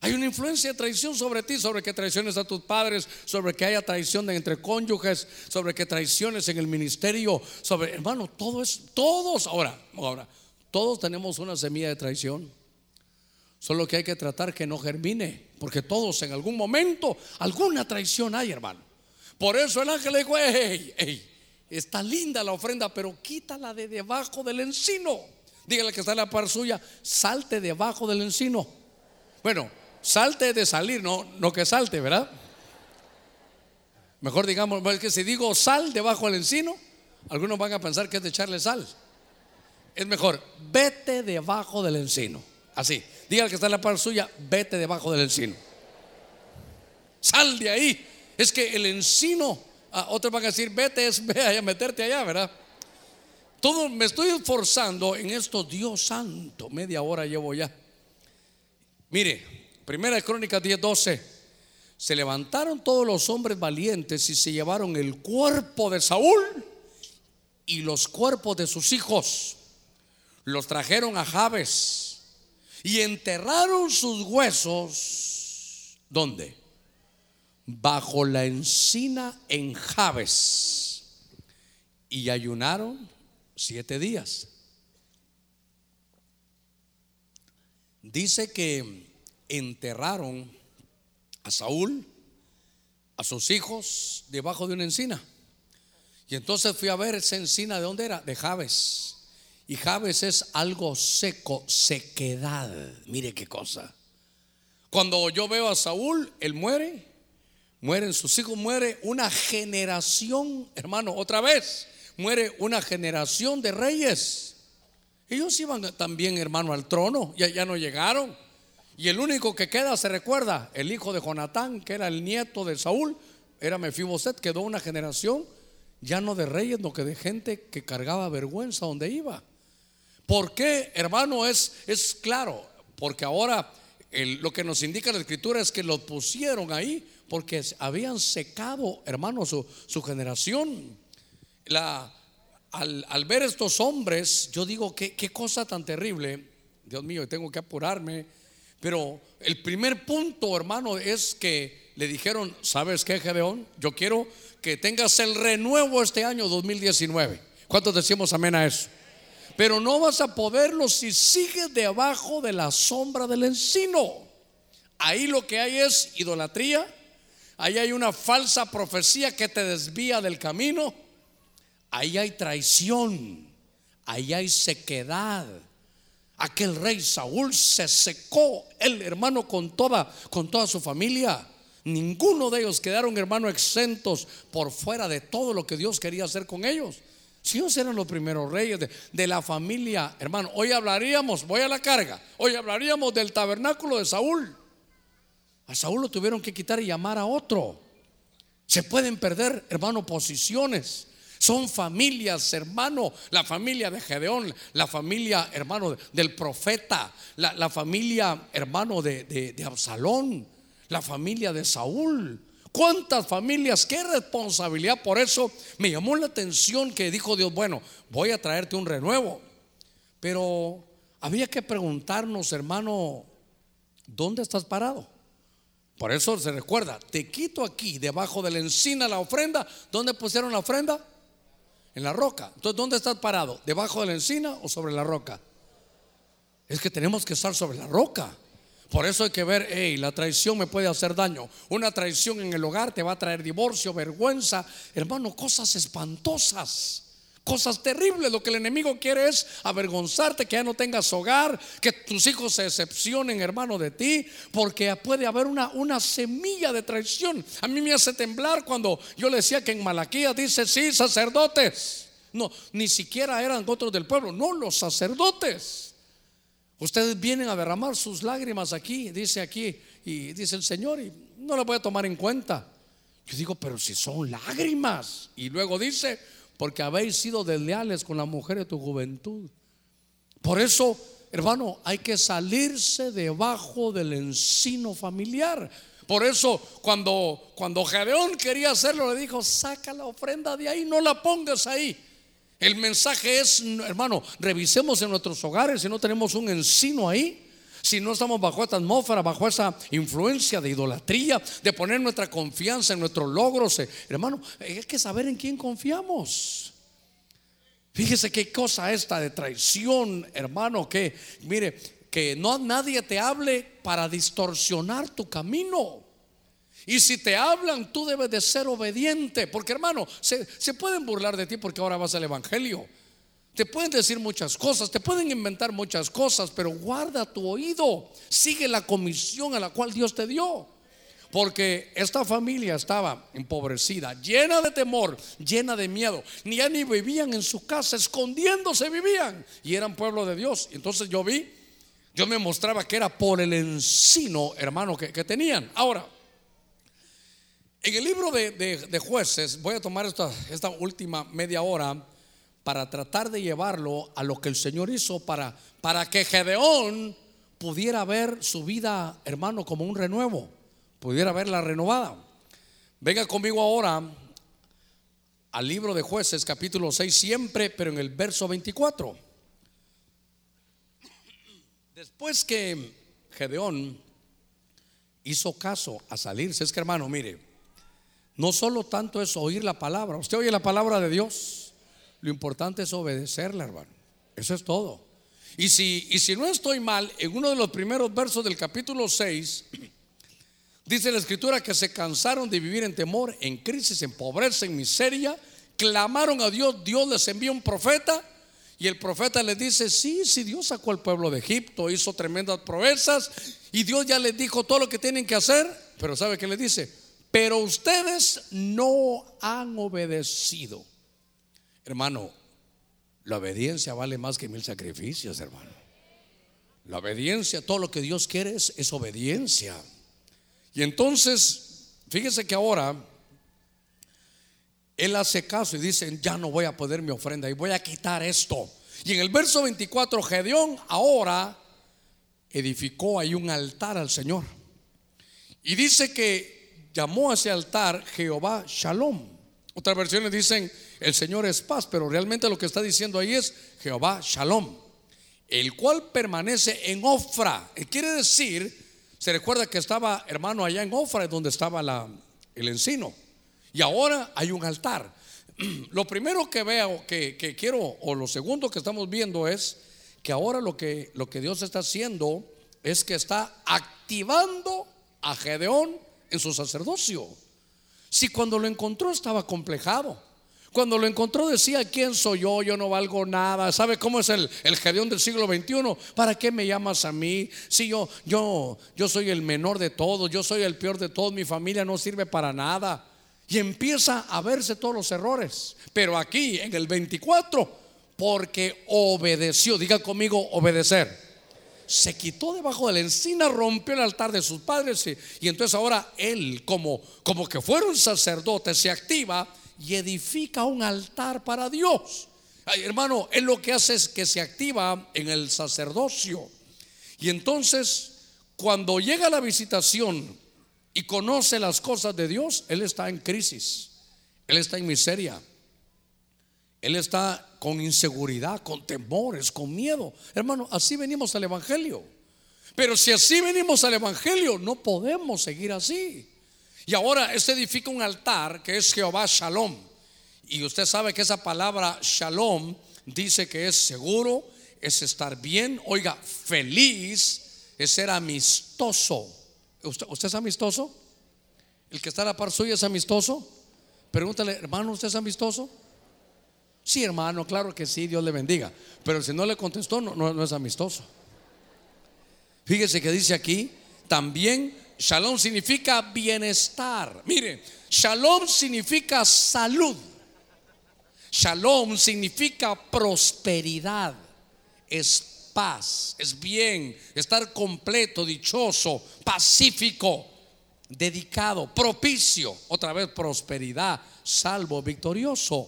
Hay una influencia de traición sobre ti, sobre que traiciones a tus padres, sobre que haya traición entre cónyuges, sobre que traiciones en el ministerio, sobre, hermano, todo es, todos, ahora, ahora, todos tenemos una semilla de traición. Solo que hay que tratar que no germine, porque todos en algún momento, alguna traición hay, hermano. Por eso el ángel le dijo, hey, hey, está linda la ofrenda, pero quítala de debajo del encino. Dígale que está en la par suya, salte debajo del encino. Bueno, salte de salir, no, no que salte, ¿verdad? Mejor digamos, es que si digo sal debajo del encino, algunos van a pensar que es de echarle sal. Es mejor, vete debajo del encino. Así. Diga que está en la par suya, vete debajo del encino. Sal de ahí. Es que el encino, a otros van a decir, vete, es ve a meterte allá, ¿verdad? Todo me estoy esforzando en esto, Dios santo. Media hora llevo ya. Mire, primera crónica 10, 12. Se levantaron todos los hombres valientes y se llevaron el cuerpo de Saúl y los cuerpos de sus hijos. Los trajeron a Jabes y enterraron sus huesos, ¿dónde? Bajo la encina en Jabes. Y ayunaron siete días. Dice que enterraron a Saúl, a sus hijos, debajo de una encina. Y entonces fui a ver esa encina, ¿de dónde era? De Jabes. Y Jabes es algo seco, sequedad. Mire qué cosa. Cuando yo veo a Saúl, él muere, mueren sus hijos, muere una generación, hermano, otra vez, muere una generación de reyes. Ellos iban también, hermano, al trono, ya, ya no llegaron. Y el único que queda, se recuerda, el hijo de Jonatán, que era el nieto de Saúl, era Mefiboset, quedó una generación ya no de reyes, no que de gente que cargaba vergüenza donde iba. ¿Por qué, hermano? Es, es claro, porque ahora lo que nos indica la escritura es que lo pusieron ahí porque habían secado, hermano, su, generación. La, al, ver estos hombres, yo digo, ¿qué, qué cosa tan terrible. Dios mío, tengo que apurarme. Pero el primer punto, hermano, es que le dijeron, ¿sabes qué, Gedeón? Yo quiero que tengas el renuevo este año 2019. ¿Cuántos decimos amén a eso? pero no vas a poderlo si sigues debajo de la sombra del encino. Ahí lo que hay es idolatría, ahí hay una falsa profecía que te desvía del camino, ahí hay traición, ahí hay sequedad, aquel rey Saúl se secó el hermano con toda con toda su familia. Ninguno de ellos quedaron hermano exentos por fuera de todo lo que Dios quería hacer con ellos. Si ellos eran los primeros reyes de, de, la familia, hermano, hoy hablaríamos, voy a la carga, hoy hablaríamos del tabernáculo de Saúl. A Saúl lo tuvieron que quitar y llamar a otro. Se pueden perder, hermano, posiciones. Son familias, hermano, la familia de Gedeón, la familia, hermano, del profeta, la, familia, hermano, de, de Absalón, la familia de Saúl. ¿Cuántas familias? ¿Qué responsabilidad? Por eso me llamó la atención que dijo Dios, bueno, voy a traerte un renuevo. Pero había que preguntarnos, hermano, ¿dónde estás parado? Por eso se recuerda, te quito aquí, debajo de la encina, la ofrenda. ¿Dónde pusieron la ofrenda? En la roca. Entonces, ¿dónde estás parado? ¿Debajo de la encina o sobre la roca? Es que tenemos que estar sobre la roca. Por eso hay que ver, hey, la traición me puede hacer daño. Una traición en el hogar te va a traer divorcio, vergüenza, hermano, cosas espantosas. Cosas terribles, lo que el enemigo quiere es avergonzarte, que ya no tengas hogar, que tus hijos se decepcionen, hermano, de ti, porque puede haber una, una semilla de traición. A mí me hace temblar cuando yo le decía que en Malaquías dice, sí, sacerdotes. No, ni siquiera eran otros del pueblo, no, los sacerdotes. Ustedes vienen a derramar sus lágrimas aquí, dice aquí, y dice el Señor, y no lo voy a tomar en cuenta. Yo digo, pero si son lágrimas. Y luego dice, porque habéis sido desleales con la mujer de tu juventud. Por eso, hermano, hay que salirse debajo del encino familiar. Por eso, cuando, cuando Gedeón quería hacerlo, le dijo: Saca la ofrenda de ahí, no la pongas ahí. El mensaje es, hermano, revisemos en nuestros hogares si no tenemos un encino ahí si no estamos bajo esta atmósfera, bajo esa influencia de idolatría, de poner nuestra confianza en nuestros logros, eh, hermano, hay que saber en quién confiamos. Fíjese qué cosa esta de traición, hermano, que mire, que no nadie te hable para distorsionar tu camino. Y si te hablan, tú debes de ser obediente, porque hermano, se pueden burlar de ti porque ahora vas al Evangelio. Te pueden decir muchas cosas, te pueden inventar muchas cosas, pero guarda tu oído. Sigue la comisión a la cual Dios te dio. Porque esta familia estaba empobrecida, llena de temor, llena de miedo. Ni ya ni vivían en su casa, escondiéndose vivían. Y eran pueblo de Dios. Entonces yo vi, Dios me mostraba que era por el encino, hermano, que, tenían. Ahora, en el libro de, jueces, voy a tomar esta, esta última media hora para tratar de llevarlo a lo que el Señor hizo para, para que Gedeón pudiera ver su vida, hermano, como un renuevo, pudiera verla renovada. Venga conmigo ahora al libro de jueces, capítulo 6, siempre, pero en el verso 24. Después que Gedeón hizo caso a salirse, es que hermano, mire, no solo tanto es oír la palabra, usted oye la palabra de Dios, lo importante es obedecerle, hermano. Eso es todo. Y si, y si no estoy mal, en uno de los primeros versos del capítulo 6, dice la escritura que se cansaron de vivir en temor, en crisis, en pobreza, en miseria, clamaron a Dios, Dios les envió un profeta y el profeta les dice, sí, sí, Dios sacó al pueblo de Egipto, hizo tremendas proezas y Dios ya les dijo todo lo que tienen que hacer, pero ¿sabe qué les dice? Pero ustedes no han obedecido. Hermano, la obediencia vale más que mil sacrificios, hermano. La obediencia, todo lo que Dios quiere es, obediencia. Y entonces, fíjese que ahora él hace caso y dice, ya no voy a poder mi ofrenda y voy a quitar esto. Y en el verso 24, Gedeón ahora edificó ahí un altar al Señor. Y dice que llamó a ese altar Jehová Shalom. Otras versiones dicen el Señor es paz, pero realmente lo que está diciendo ahí es Jehová Shalom, el cual permanece en Ofra. Quiere decir, se recuerda que estaba hermano allá en Ofra, donde estaba el encino, y ahora hay un altar. Lo primero que veo, que, que, quiero, o lo segundo que estamos viendo es que ahora lo que, lo que Dios está haciendo es que está activando a Gedeón en su sacerdocio. Si cuando lo encontró estaba complejado, Cuando lo encontró decía, ¿quién soy yo? Yo no valgo nada. ¿Sabe cómo es el, el Gedeón del siglo XXI? ¿Para qué me llamas a mí? Si yo, yo, yo soy el menor de todos, yo soy el peor de todos, mi familia no sirve para nada. Y empieza a verse todos los errores. Pero aquí, en el 24, porque obedeció, diga conmigo, obedecer se quitó debajo de la encina, rompió el altar de sus padres y, y, entonces ahora él, como, como que fuera un sacerdote, se activa y edifica un altar para Dios. Ay, hermano, él lo que hace es que se activa en el sacerdocio. Y entonces, cuando llega la visitación y conoce las cosas de Dios, él está en crisis, él está en miseria, él está con inseguridad, con temores, con miedo. Hermano, así venimos al Evangelio. Pero si así venimos al Evangelio, no podemos seguir así. Y ahora este edifica un altar que es Jehová Shalom. Y usted sabe que esa palabra Shalom dice que es seguro, es estar bien, oiga, feliz, es ser amistoso. ¿Usted, usted es amistoso? ¿El que está a la par suya es amistoso? Pregúntale, hermano, ¿usted es amistoso? Sí, hermano, claro que sí, Dios le bendiga. Pero si no le contestó, no, no, no es amistoso. Fíjese que dice aquí, también Shalom significa bienestar. Mire, shalom significa salud. Shalom significa prosperidad. Es paz, es bien, estar completo, dichoso, pacífico, dedicado, propicio. Otra vez prosperidad, salvo, victorioso.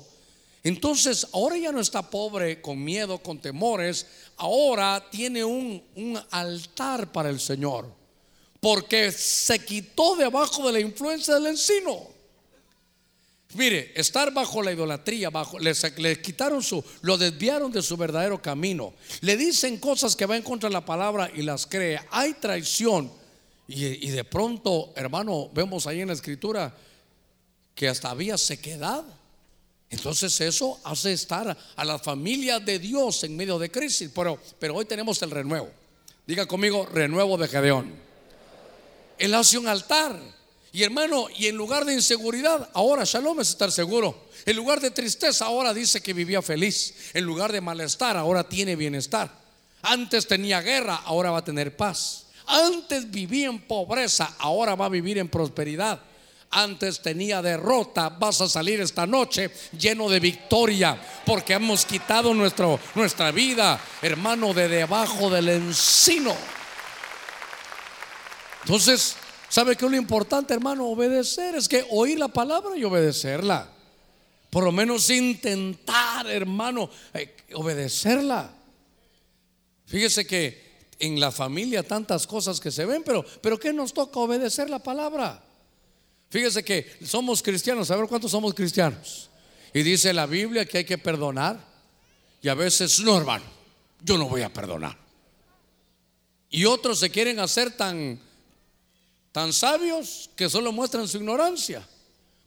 Entonces, ahora ya no está pobre con miedo, con temores. Ahora tiene un, un altar para el Señor porque se quitó debajo de la influencia del encino. Mire, estar bajo la idolatría, bajo, le, quitaron su, lo desviaron de su verdadero camino. Le dicen cosas que van contra la palabra y las cree. Hay traición. Y, y de pronto, hermano, vemos ahí en la escritura que hasta había sequedad. Entonces eso hace estar a la familia de Dios en medio de crisis. Pero, pero hoy tenemos el renuevo. Diga conmigo, renuevo de Gedeón. Él hace un altar. Y hermano, y en lugar de inseguridad, ahora shalom es estar seguro. En lugar de tristeza, ahora dice que vivía feliz. En lugar de malestar, ahora tiene bienestar. Antes tenía guerra, ahora va a tener paz. Antes vivía en pobreza, ahora va a vivir en prosperidad. Antes tenía derrota, vas a salir esta noche lleno de victoria, porque hemos quitado nuestro, nuestra vida, hermano, de debajo del encino. Entonces, ¿sabe qué es lo importante, hermano? Obedecer. Es que oír la palabra y obedecerla. Por lo menos intentar, hermano, eh, obedecerla. Fíjese que en la familia tantas cosas que se ven, pero, pero ¿qué nos toca obedecer la palabra? Fíjese que somos cristianos, a ver cuántos somos cristianos. Y dice la Biblia que hay que perdonar. Y a veces, no, hermano, yo no voy a perdonar. Y otros se quieren hacer tan tan sabios que solo muestran su ignorancia.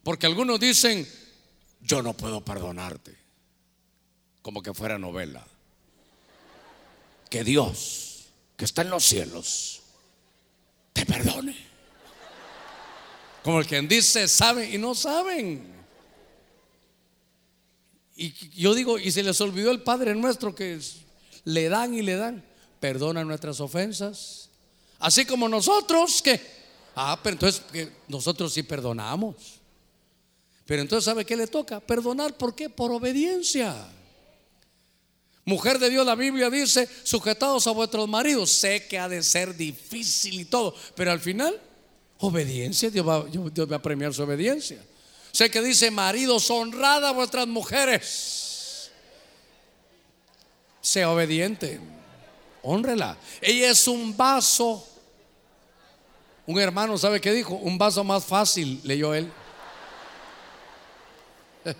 Porque algunos dicen, yo no puedo perdonarte, como que fuera novela. Que Dios, que está en los cielos, te perdone. Como el quien dice, saben y no saben. Y yo digo, y se les olvidó el Padre nuestro que le dan y le dan, perdona nuestras ofensas. Así como nosotros que Ah, pero entonces nosotros sí perdonamos. Pero entonces, ¿sabe qué le toca? Perdonar, ¿por qué? Por obediencia. Mujer de Dios, la Biblia dice, sujetados a vuestros maridos. Sé que ha de ser difícil y todo, pero al final, obediencia, Dios va, va a premiar su obediencia. Sé que dice, maridos, honrad a vuestras mujeres. Sea obediente, honrela. Ella es un vaso un hermano, ¿sabe qué dijo? Un vaso más fácil, leyó él.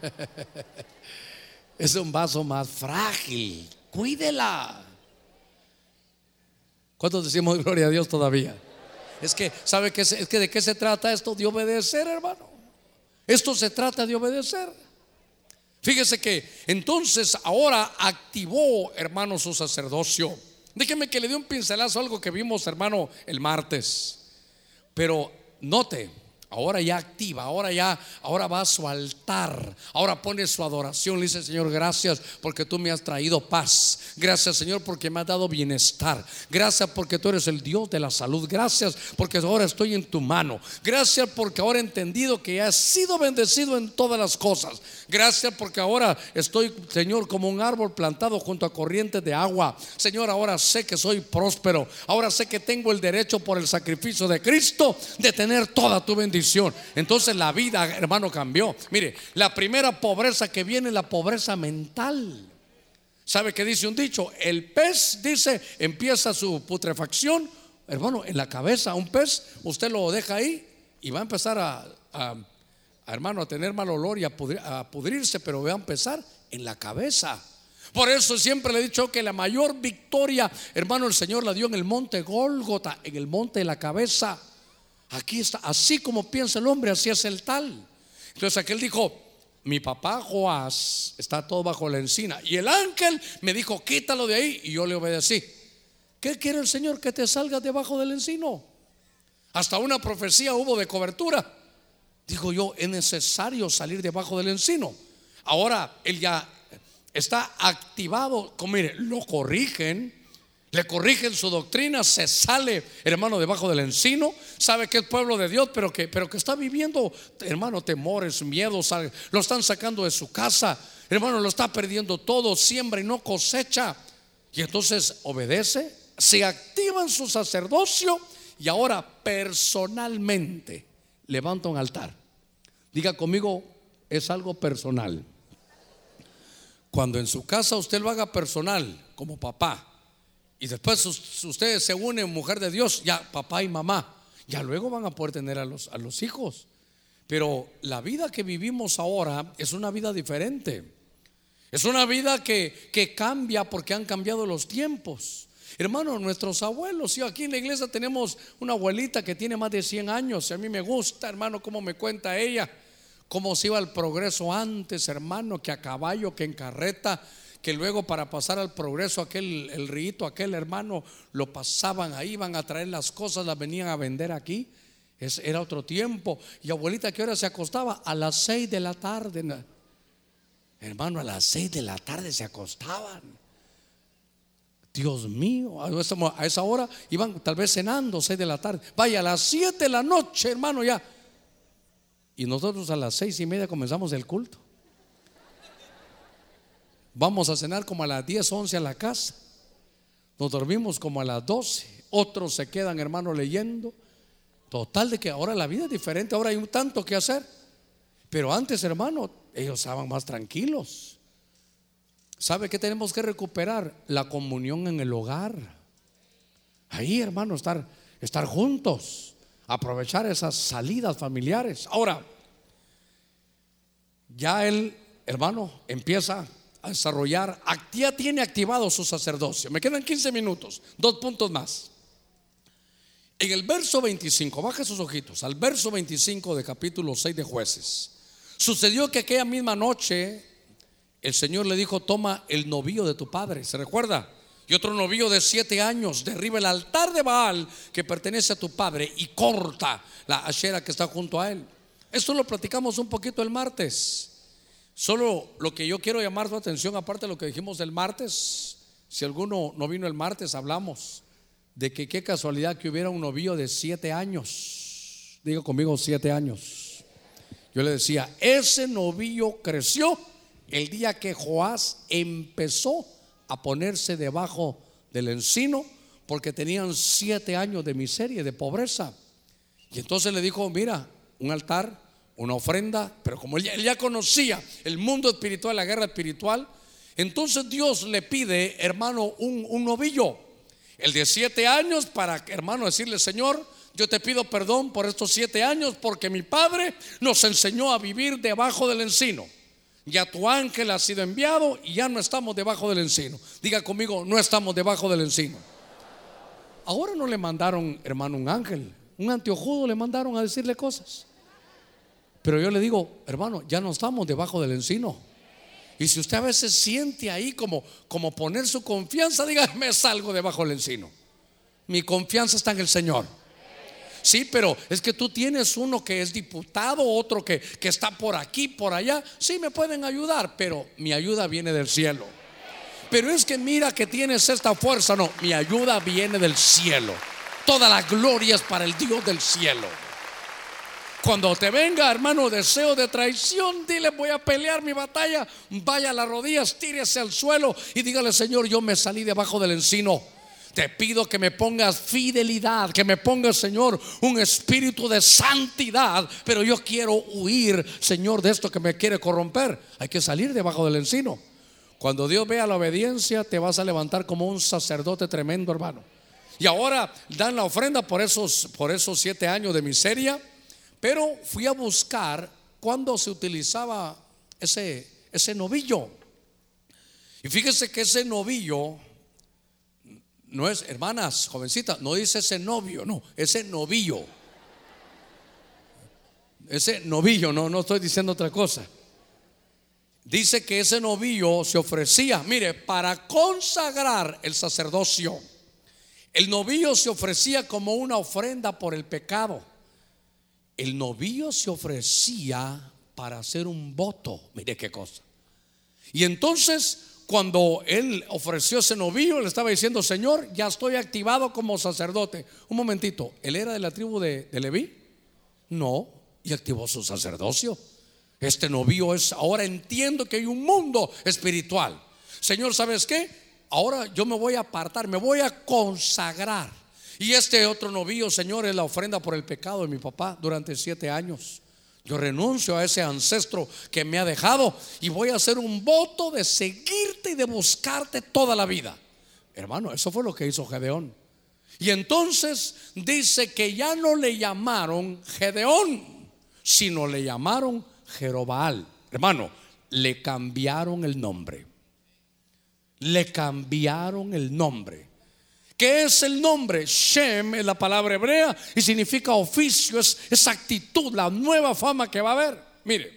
es un vaso más frágil. Cuídela. ¿Cuántos decimos gloria a Dios todavía? Es que, ¿sabe qué? Es que de qué se trata esto? De obedecer, hermano. Esto se trata de obedecer. Fíjese que entonces ahora activó, hermano, su sacerdocio. Déjeme que le dé un pincelazo a algo que vimos, hermano, el martes. Pero note, Ahora ya activa, ahora ya, ahora va a su altar, ahora pone su adoración. Le dice, Señor, gracias porque tú me has traído paz. Gracias, Señor, porque me has dado bienestar. Gracias porque tú eres el Dios de la salud. Gracias porque ahora estoy en tu mano. Gracias porque ahora he entendido que has sido bendecido en todas las cosas. Gracias porque ahora estoy, Señor, como un árbol plantado junto a corrientes de agua. Señor, ahora sé que soy próspero. Ahora sé que tengo el derecho por el sacrificio de Cristo de tener toda tu bendición. Entonces la vida, hermano, cambió. Mire, la primera pobreza que viene es la pobreza mental. ¿Sabe qué dice un dicho? El pez, dice, empieza su putrefacción, hermano, en la cabeza. Un pez, usted lo deja ahí y va a empezar a, hermano, a tener mal olor y a, a pudrirse, pero va a empezar en la cabeza. Por eso siempre le he dicho que la mayor victoria, hermano, el Señor la dio en el monte Gólgota, en el monte de la cabeza. Aquí está, así como piensa el hombre, así es el tal. Entonces aquel dijo, mi papá Joás está todo bajo la encina. Y el ángel me dijo, quítalo de ahí. Y yo le obedecí. ¿Qué quiere el Señor? Que te salgas debajo del encino. Hasta una profecía hubo de cobertura. Digo yo, es necesario salir debajo del encino. Ahora él ya está activado. Como mire, lo corrigen le corrigen su doctrina, se sale, hermano, debajo del encino, sabe que es pueblo de Dios, pero que, pero que está viviendo, hermano, temores, miedos, lo están sacando de su casa, hermano, lo está perdiendo todo, siembra y no cosecha. Y entonces obedece, se activa en su sacerdocio y ahora personalmente levanta un altar. Diga conmigo, es algo personal. Cuando en su casa usted lo haga personal, como papá, y después ustedes se unen, mujer de Dios, ya papá y mamá, ya luego van a poder tener a los, a los hijos. Pero la vida que vivimos ahora es una vida diferente. Es una vida que, que cambia porque han cambiado los tiempos. Hermano, nuestros abuelos, yo aquí en la iglesia tenemos una abuelita que tiene más de 100 años. Y a mí me gusta, hermano, cómo me cuenta ella, cómo se iba el progreso antes, hermano, que a caballo, que en carreta que luego para pasar al progreso aquel el rito, aquel hermano lo pasaban ahí, iban a traer las cosas, las venían a vender aquí. Es, era otro tiempo. Y abuelita, ¿qué hora se acostaba? A las seis de la tarde. Hermano, a las seis de la tarde se acostaban. Dios mío, a esa hora iban tal vez cenando, seis de la tarde. Vaya, a las siete de la noche, hermano, ya. Y nosotros a las seis y media comenzamos el culto. Vamos a cenar como a las 10, 11 a la casa. Nos dormimos como a las 12. Otros se quedan, hermano, leyendo. Total de que ahora la vida es diferente, ahora hay un tanto que hacer. Pero antes, hermano, ellos estaban más tranquilos. ¿Sabe qué tenemos que recuperar? La comunión en el hogar. Ahí, hermano, estar, estar juntos. Aprovechar esas salidas familiares. Ahora, ya el hermano empieza desarrollar, ya tiene activado su sacerdocio. Me quedan 15 minutos, dos puntos más. En el verso 25, baja sus ojitos, al verso 25 de capítulo 6 de jueces. Sucedió que aquella misma noche el Señor le dijo, toma el novillo de tu padre, ¿se recuerda? Y otro novillo de siete años, derriba el altar de Baal que pertenece a tu padre y corta la ashera que está junto a él. Esto lo platicamos un poquito el martes. Solo lo que yo quiero llamar su atención, aparte de lo que dijimos el martes, si alguno no vino el martes, hablamos de que qué casualidad que hubiera un novillo de siete años. Diga conmigo siete años. Yo le decía, ese novillo creció el día que Joás empezó a ponerse debajo del encino porque tenían siete años de miseria y de pobreza. Y entonces le dijo, mira, un altar una ofrenda, pero como él ya, conocía el mundo espiritual, la guerra espiritual, entonces Dios le pide, hermano, un, un novillo, el de siete años, para, hermano, decirle, Señor, yo te pido perdón por estos siete años porque mi padre nos enseñó a vivir debajo del encino. Ya tu ángel ha sido enviado y ya no estamos debajo del encino. Diga conmigo, no estamos debajo del encino. Ahora no le mandaron, hermano, un ángel, un antiojudo le mandaron a decirle cosas. Pero yo le digo, hermano, ya no estamos debajo del encino. Y si usted a veces siente ahí como, como poner su confianza, diga, me salgo debajo del encino. Mi confianza está en el Señor. Sí, pero es que tú tienes uno que es diputado, otro que, que está por aquí, por allá. Sí, me pueden ayudar, pero mi ayuda viene del cielo. Pero es que mira que tienes esta fuerza. No, mi ayuda viene del cielo. Toda la gloria es para el Dios del cielo. Cuando te venga, hermano, deseo de traición, dile, voy a pelear mi batalla. Vaya a las rodillas, tírese al suelo y dígale, Señor, yo me salí debajo del encino. Te pido que me pongas fidelidad, que me pongas, Señor, un espíritu de santidad, pero yo quiero huir, Señor, de esto que me quiere corromper. Hay que salir debajo del encino. Cuando Dios vea la obediencia, te vas a levantar como un sacerdote tremendo, hermano. Y ahora dan la ofrenda por esos, por esos siete años de miseria pero fui a buscar cuando se utilizaba ese, ese novillo. Y fíjese que ese novillo no es, hermanas, jovencitas, no dice ese novio, no, ese novillo. Ese novillo, no, no estoy diciendo otra cosa. Dice que ese novillo se ofrecía, mire, para consagrar el sacerdocio. El novillo se ofrecía como una ofrenda por el pecado el novillo se ofrecía para hacer un voto. Mire qué cosa. Y entonces, cuando él ofreció ese novillo, le estaba diciendo, Señor, ya estoy activado como sacerdote. Un momentito, ¿él era de la tribu de, Leví? No, y activó su sacerdocio. Este novillo es, ahora entiendo que hay un mundo espiritual. Señor, ¿sabes qué? Ahora yo me voy a apartar, me voy a consagrar y este otro novillo, Señor, es la ofrenda por el pecado de mi papá durante siete años. Yo renuncio a ese ancestro que me ha dejado y voy a hacer un voto de seguirte y de buscarte toda la vida. Hermano, eso fue lo que hizo Gedeón. Y entonces dice que ya no le llamaron Gedeón, sino le llamaron Jerobal. Hermano, le cambiaron el nombre. Le cambiaron el nombre. ¿Qué es el nombre? Shem es la palabra hebrea y significa oficio, es, actitud, la nueva fama que va a haber. Mire,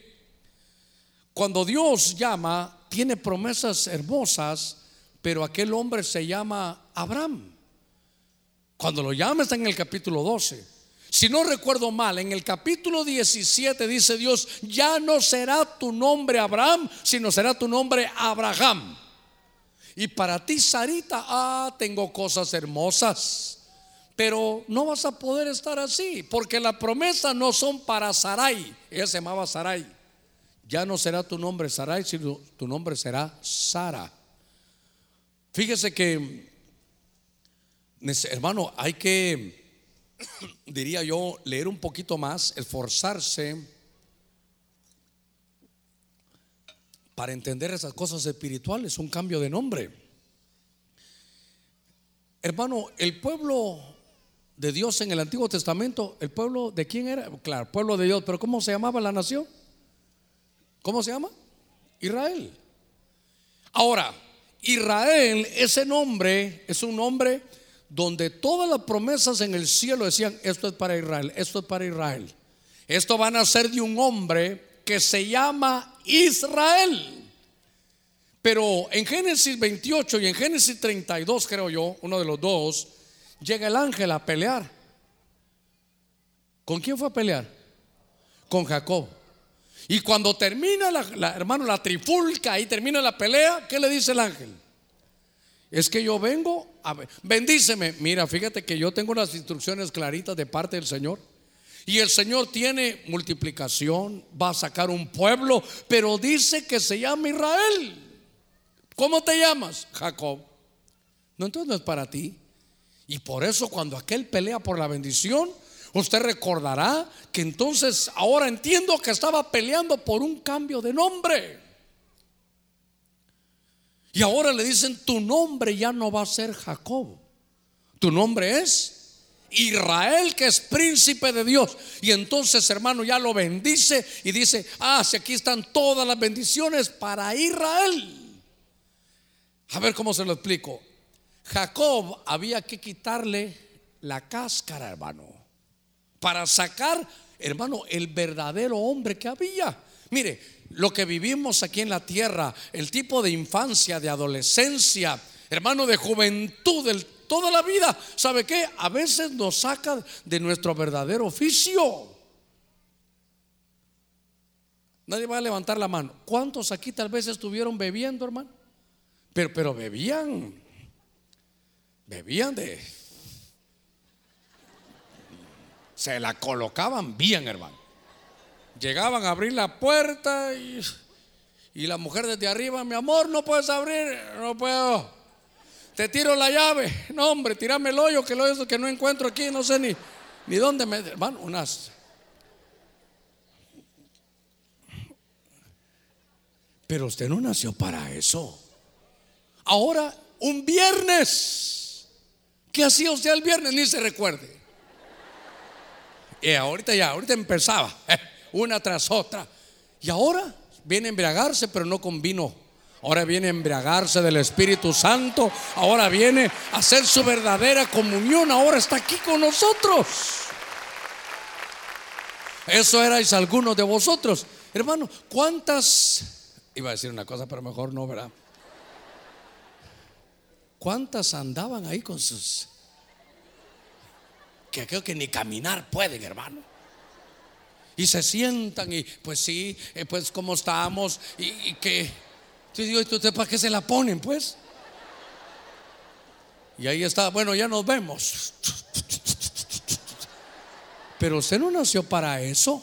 cuando Dios llama, tiene promesas hermosas, pero aquel hombre se llama Abraham. Cuando lo llama está en el capítulo 12. Si no recuerdo mal, en el capítulo 17 dice Dios, ya no será tu nombre Abraham, sino será tu nombre Abraham. Y para ti, Sarita, ah, tengo cosas hermosas. Pero no vas a poder estar así, porque la promesa no son para Sarai. Ella se llamaba Sarai. Ya no será tu nombre Sarai, sino tu nombre será Sara. Fíjese que, hermano, hay que, diría yo, leer un poquito más, esforzarse para entender esas cosas espirituales, un cambio de nombre. Hermano, el pueblo de Dios en el Antiguo Testamento, ¿el pueblo de quién era? Claro, pueblo de Dios, pero ¿cómo se llamaba la nación? ¿Cómo se llama? Israel. Ahora, Israel, ese nombre es un nombre donde todas las promesas en el cielo decían, esto es para Israel, esto es para Israel. Esto van a ser de un hombre que se llama Israel. Pero en Génesis 28 y en Génesis 32, creo yo, uno de los dos, llega el ángel a pelear. ¿Con quién fue a pelear? Con Jacob. Y cuando termina la, hermano, la trifulca y termina la pelea, ¿qué le dice el ángel? Es que yo vengo a bendíceme. Mira, fíjate que yo tengo unas instrucciones claritas de parte del Señor. Y el Señor tiene multiplicación, va a sacar un pueblo, pero dice que se llama Israel. ¿Cómo te llamas? Jacob. No, entonces no es para ti. Y por eso cuando aquel pelea por la bendición, usted recordará que entonces ahora entiendo que estaba peleando por un cambio de nombre. Y ahora le dicen, tu nombre ya no va a ser Jacob. Tu nombre es Israel que es príncipe de Dios. Y entonces, hermano, ya lo bendice y dice, ah, si aquí están todas las bendiciones para Israel. A ver cómo se lo explico. Jacob había que quitarle la cáscara, hermano, para sacar, hermano, el verdadero hombre que había. Mire, lo que vivimos aquí en la tierra, el tipo de infancia, de adolescencia, hermano, de juventud, el toda la vida, ¿sabe qué? A veces nos saca de nuestro verdadero oficio. Nadie va a levantar la mano. ¿Cuántos aquí tal vez estuvieron bebiendo, hermano? Pero, pero bebían, bebían de... Se la colocaban bien, hermano. Llegaban a abrir la puerta y, y la mujer desde arriba, mi amor, no puedes abrir, no puedo. Te tiro la llave. No, hombre, tirame el hoyo, que el hoyo que no encuentro aquí, no sé ni, ni dónde me. Hermano, unas. Pero usted no nació para eso. Ahora, un viernes. ¿Qué hacía usted el viernes? Ni se recuerde. Y ahorita ya, ahorita empezaba, una tras otra. Y ahora viene a embriagarse, pero no con vino. Ahora viene a embriagarse del Espíritu Santo. Ahora viene a hacer su verdadera comunión. Ahora está aquí con nosotros. Eso erais algunos de vosotros. Hermano, ¿cuántas... Iba a decir una cosa, pero mejor no, ¿verdad? ¿Cuántas andaban ahí con sus... Que creo que ni caminar pueden, hermano. Y se sientan y pues sí, eh, pues cómo estamos y, y que... Yo digo, ¿usted para qué se la ponen, pues? Y ahí está, bueno, ya nos vemos. Pero usted no nació para eso.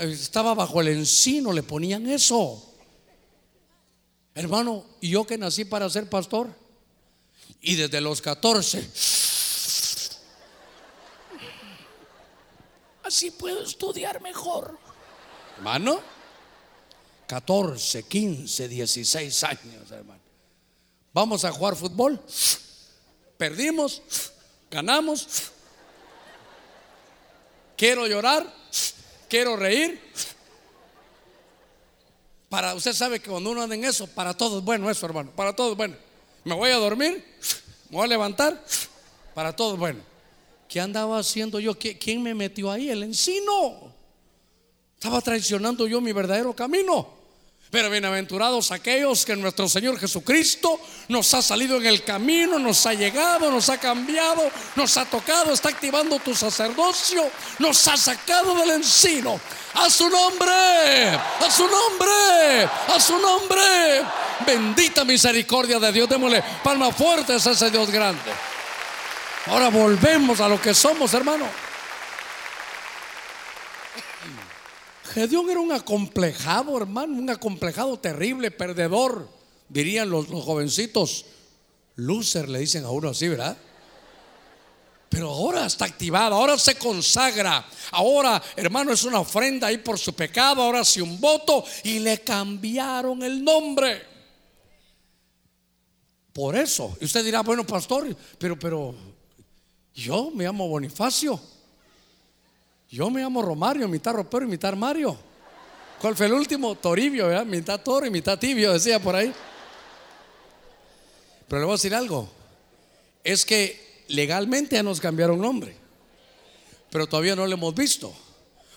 Estaba bajo el encino, le ponían eso. Hermano, y yo que nací para ser pastor, y desde los 14, así puedo estudiar mejor. Hermano, 14, 15, 16 años, hermano. Vamos a jugar fútbol. Perdimos, ganamos. Quiero llorar, quiero reír. Para usted sabe que cuando uno anda en eso, para todo es bueno eso, hermano. Para todo es bueno. Me voy a dormir, me voy a levantar, para todo es bueno. ¿Qué andaba haciendo yo? ¿Quién me metió ahí? El encino. Estaba traicionando yo mi verdadero camino. Pero bienaventurados aquellos que nuestro Señor Jesucristo nos ha salido en el camino, nos ha llegado, nos ha cambiado, nos ha tocado, está activando tu sacerdocio, nos ha sacado del encino. A su nombre, a su nombre, a su nombre. Bendita misericordia de Dios. Démosle palmas fuertes a ese Dios grande. Ahora volvemos a lo que somos, hermano. Gedeón era un acomplejado, hermano, un acomplejado terrible, perdedor, dirían los, jovencitos. Loser le dicen a uno así, ¿verdad? Pero ahora está activado, ahora se consagra. Ahora, hermano, es una ofrenda ahí por su pecado. Ahora hace un voto y le cambiaron el nombre. Por eso. Y usted dirá, bueno, pastor, pero, pero, yo me llamo Bonifacio. Yo me llamo Romario, mitad ropero y mitad Mario. ¿Cuál fue el último? Toribio, ¿verdad? Mitad toro y mitad tibio, decía por ahí. Pero le voy a decir algo. Es que legalmente ya nos cambiaron nombre. Pero todavía no lo hemos visto.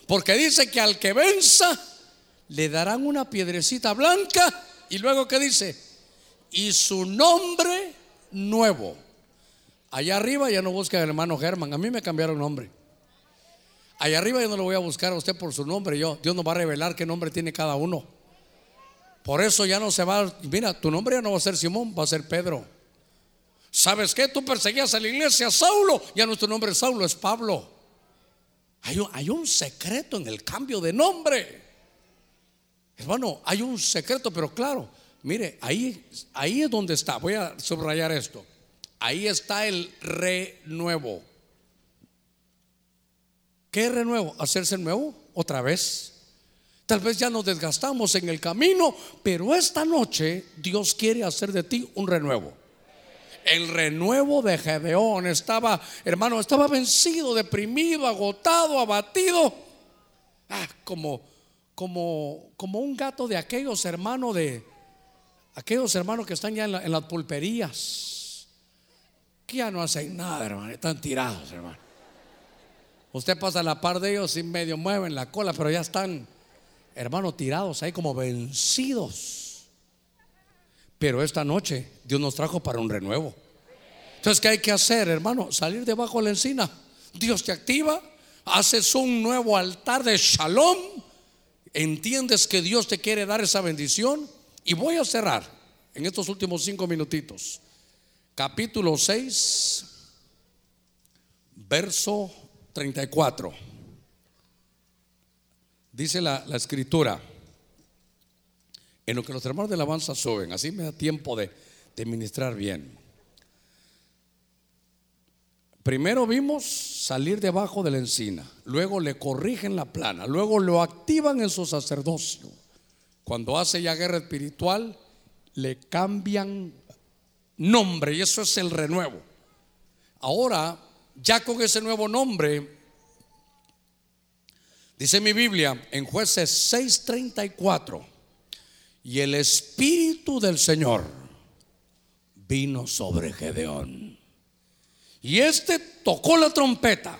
Porque dice que al que venza le darán una piedrecita blanca. Y luego que dice, y su nombre nuevo. Allá arriba ya no busca el hermano Germán. A mí me cambiaron nombre. Allá arriba yo no lo voy a buscar a usted por su nombre, yo. Dios nos va a revelar qué nombre tiene cada uno. Por eso ya no se va, mira, tu nombre ya no va a ser Simón, va a ser Pedro. ¿Sabes qué? Tú perseguías a la iglesia, Saulo, ya nombre es Saulo, es Pablo. Hay un, hay un secreto en el cambio de nombre. Hermano, hay un secreto, pero claro, mire, ahí, ahí es donde está. Voy a subrayar esto. Ahí está el renuevo. ¿Qué renuevo? Hacerse nuevo otra vez. Tal vez ya nos desgastamos en el camino, pero esta noche Dios quiere hacer de ti un renuevo. El renuevo de Gedeón estaba, hermano, estaba vencido, deprimido, agotado, abatido. Ah, como, como, como un gato de aquellos hermanos de aquellos hermanos que están ya en, en las pulperías, que ya no hacen nada, hermano, están tirados, hermano. Usted pasa a la par de ellos y medio mueven la cola, pero ya están, hermanos, tirados ahí como vencidos. Pero esta noche Dios nos trajo para un renuevo. Entonces, ¿qué hay que hacer, hermano? Salir debajo de la encina. Dios te activa, haces un nuevo altar de shalom, entiendes que Dios te quiere dar esa bendición. Y voy a cerrar en estos últimos cinco minutitos. Capítulo 6, verso 34. Dice la, la escritura, en lo que los hermanos de alabanza suben, así me da tiempo de, de ministrar bien. Primero vimos salir debajo de la encina, luego le corrigen la plana, luego lo activan en su sacerdocio. Cuando hace ya guerra espiritual, le cambian nombre y eso es el renuevo. Ahora, ya con ese nuevo nombre, dice mi Biblia en jueces 6:34, y el Espíritu del Señor vino sobre Gedeón. Y este tocó la trompeta.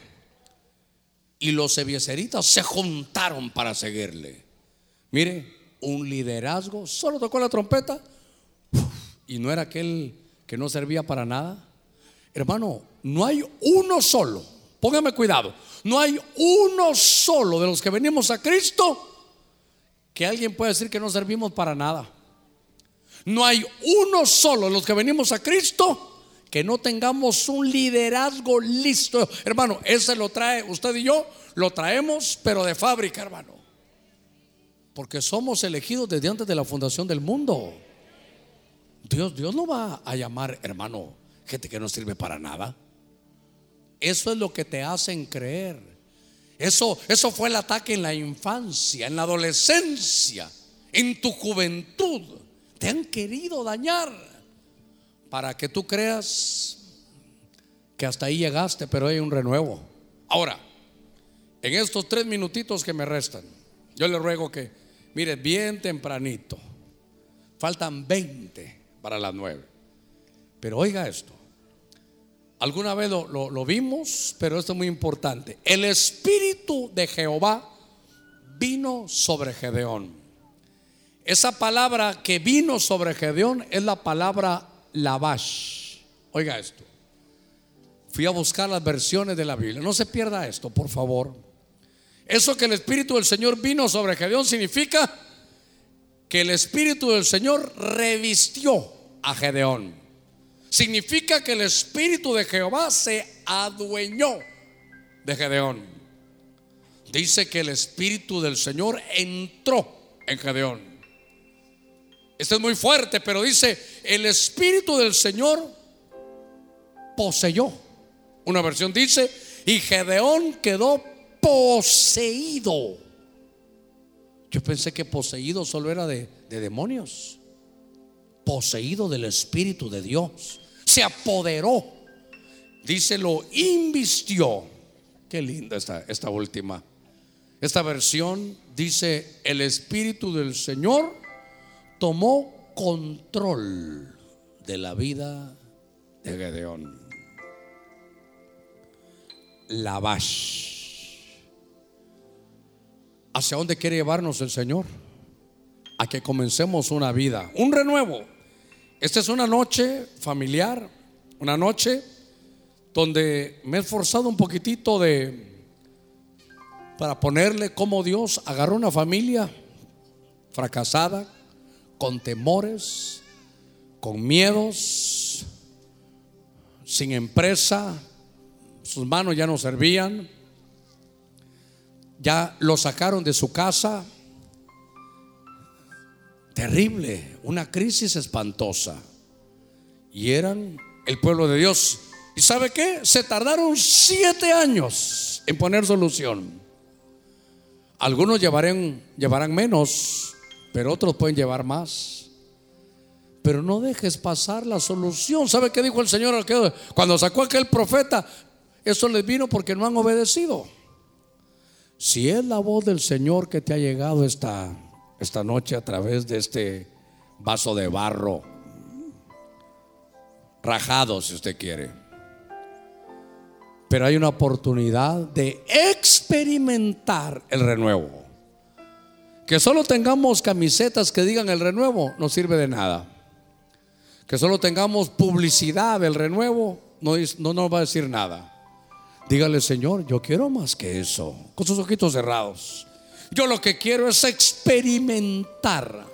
Y los ebieseritas se juntaron para seguirle. Mire, un liderazgo, solo tocó la trompeta. Y no era aquel que no servía para nada. Hermano, no hay uno solo. Póngame cuidado. No hay uno solo de los que venimos a Cristo que alguien pueda decir que no servimos para nada. No hay uno solo de los que venimos a Cristo que no tengamos un liderazgo listo. Hermano, ese lo trae usted y yo, lo traemos, pero de fábrica, hermano. Porque somos elegidos desde antes de la fundación del mundo. Dios, Dios no va a llamar, hermano, gente que no sirve para nada. Eso es lo que te hacen creer. Eso, eso fue el ataque en la infancia, en la adolescencia, en tu juventud. Te han querido dañar para que tú creas que hasta ahí llegaste, pero hay un renuevo. Ahora, en estos tres minutitos que me restan, yo le ruego que, mire, bien tempranito, faltan 20 para las 9. Pero oiga esto, alguna vez lo, vimos, pero esto es muy importante. El Espíritu de Jehová vino sobre Gedeón. Esa palabra que vino sobre Gedeón es la palabra Lavash. Oiga esto. Fui a buscar las versiones de la Biblia. No se pierda esto, por favor. Eso que el Espíritu del Señor vino sobre Gedeón significa que el Espíritu del Señor revistió a Gedeón. Significa que el Espíritu de Jehová se adueñó de Gedeón. Dice que el Espíritu del Señor entró en Gedeón. Esto es muy fuerte, pero dice, el Espíritu del Señor poseyó. Una versión dice, y Gedeón quedó poseído. Yo pensé que poseído solo era de, demonios. Poseído del Espíritu de Dios. Se apoderó. Dice, lo invistió. Qué linda esta, esta última. Esta versión dice, el Espíritu del Señor tomó control de la vida de Gedeón. Lavash. ¿Hacia dónde quiere llevarnos el Señor? A que comencemos una vida, un renuevo. Esta es una noche familiar, una noche donde me he esforzado un poquitito de para ponerle cómo Dios agarró una familia fracasada, con temores, con miedos, sin empresa, sus manos ya no servían, ya lo sacaron de su casa. Terrible, una crisis espantosa. Y eran el pueblo de Dios. ¿Y sabe qué? Se tardaron siete años en poner solución. Algunos llevarán, llevarán menos, pero otros pueden llevar más. Pero no dejes pasar la solución. ¿Sabe qué dijo el Señor cuando sacó aquel profeta? Eso les vino porque no han obedecido. Si es la voz del Señor que te ha llegado esta, esta noche a través de este vaso de barro, rajado si usted quiere. Pero hay una oportunidad de experimentar el renuevo. Que solo tengamos camisetas que digan el renuevo no sirve de nada. Que solo tengamos publicidad del renuevo no, no nos va a decir nada. Dígale, Señor, yo quiero más que eso, con sus ojitos cerrados. Yo lo que quiero es experimentar.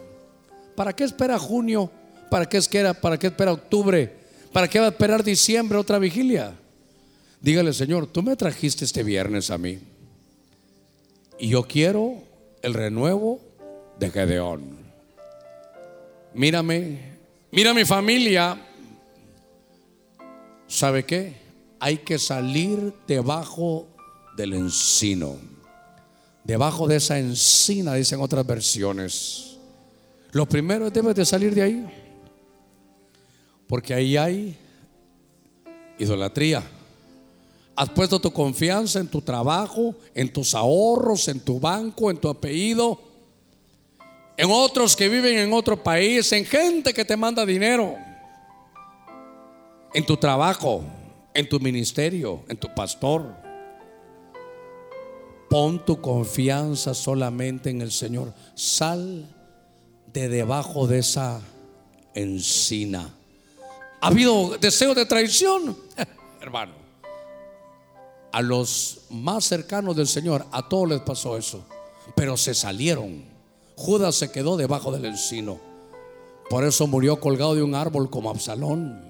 ¿Para qué espera junio? ¿Para qué espera, para qué espera octubre? ¿Para qué va a esperar diciembre otra vigilia? Dígale, Señor, tú me trajiste este viernes a mí. Y yo quiero el renuevo de Gedeón. Mírame, mira mi familia. ¿Sabe qué? Hay que salir debajo del encino. Debajo de esa encina, dicen otras versiones. Lo primero debes de salir de ahí. Porque ahí hay idolatría. Has puesto tu confianza en tu trabajo, en tus ahorros, en tu banco, en tu apellido, en otros que viven en otro país, en gente que te manda dinero, en tu trabajo, en tu ministerio, en tu pastor. Pon tu confianza solamente en el Señor. Sal de debajo de esa encina. ¿Ha habido deseo de traición? Hermano a los más cercanos del Señor, a todos les pasó eso. Pero se salieron. Judas se quedó debajo del encino. Por eso murió colgado de un árbol como Absalón.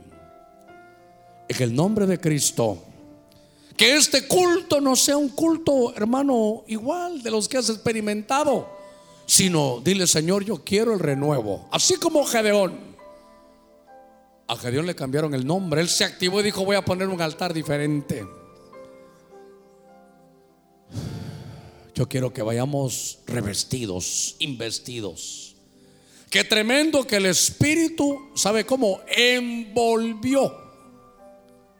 En el nombre de Cristo. Que este culto no sea un culto, hermano, igual de los que has experimentado. Sino, dile, Señor, yo quiero el renuevo. Así como Gedeón. A Gedeón le cambiaron el nombre. Él se activó y dijo, voy a poner un altar diferente. Yo quiero que vayamos revestidos, investidos. Qué tremendo que el Espíritu, ¿sabe cómo? Envolvió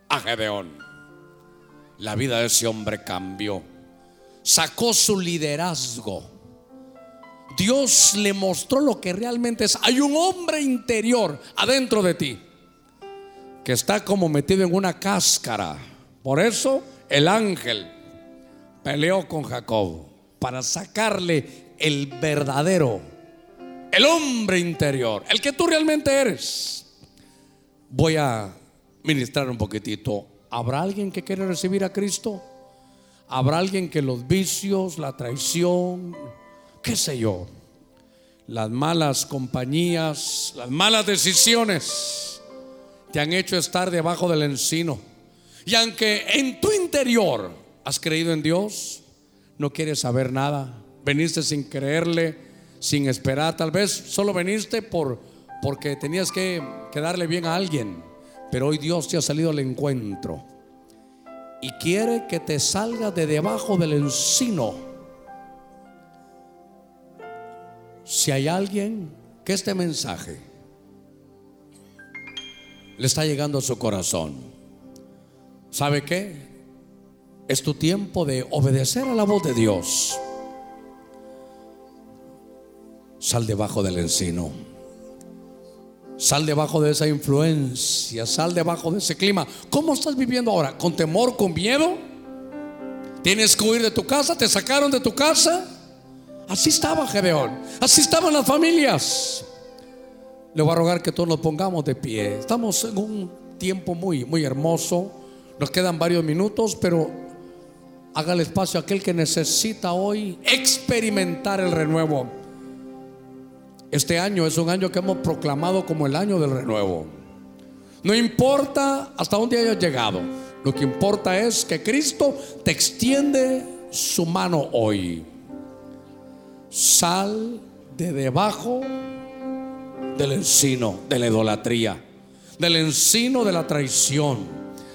a Gedeón. La vida de ese hombre cambió. Sacó su liderazgo. Dios le mostró lo que realmente es. Hay un hombre interior adentro de ti que está como metido en una cáscara. Por eso el ángel peleó con Jacob para sacarle el verdadero, el hombre interior, el que tú realmente eres. Voy a ministrar un poquitito. ¿Habrá alguien que quiere recibir a Cristo? ¿Habrá alguien que los vicios, la traición, qué sé yo, las malas compañías, las malas decisiones te han hecho estar debajo del encino? Y aunque en tu interior ¿Has creído en Dios? ¿No quieres saber nada? ¿Veniste sin creerle, sin esperar? Tal vez solo veniste por, porque tenías que, que darle bien a alguien. Pero hoy Dios te ha salido al encuentro. Y quiere que te salgas de debajo del encino. Si hay alguien que este mensaje le está llegando a su corazón, ¿sabe qué? Es tu tiempo de obedecer a la voz de Dios. Sal debajo del encino. Sal debajo de esa influencia. Sal debajo de ese clima. ¿Cómo estás viviendo ahora? ¿Con temor, con miedo? ¿Tienes que huir de tu casa? ¿Te sacaron de tu casa? Así estaba Gedeón. Así estaban las familias. Le voy a rogar que todos nos pongamos de pie. Estamos en un tiempo muy, muy hermoso. Nos quedan varios minutos, pero Hágale espacio a aquel que necesita hoy experimentar el renuevo. Este año es un año que hemos proclamado como el año del renuevo. No importa hasta dónde hayas llegado. Lo que importa es que Cristo te extiende su mano hoy. Sal de debajo del encino de la idolatría, del encino de la traición.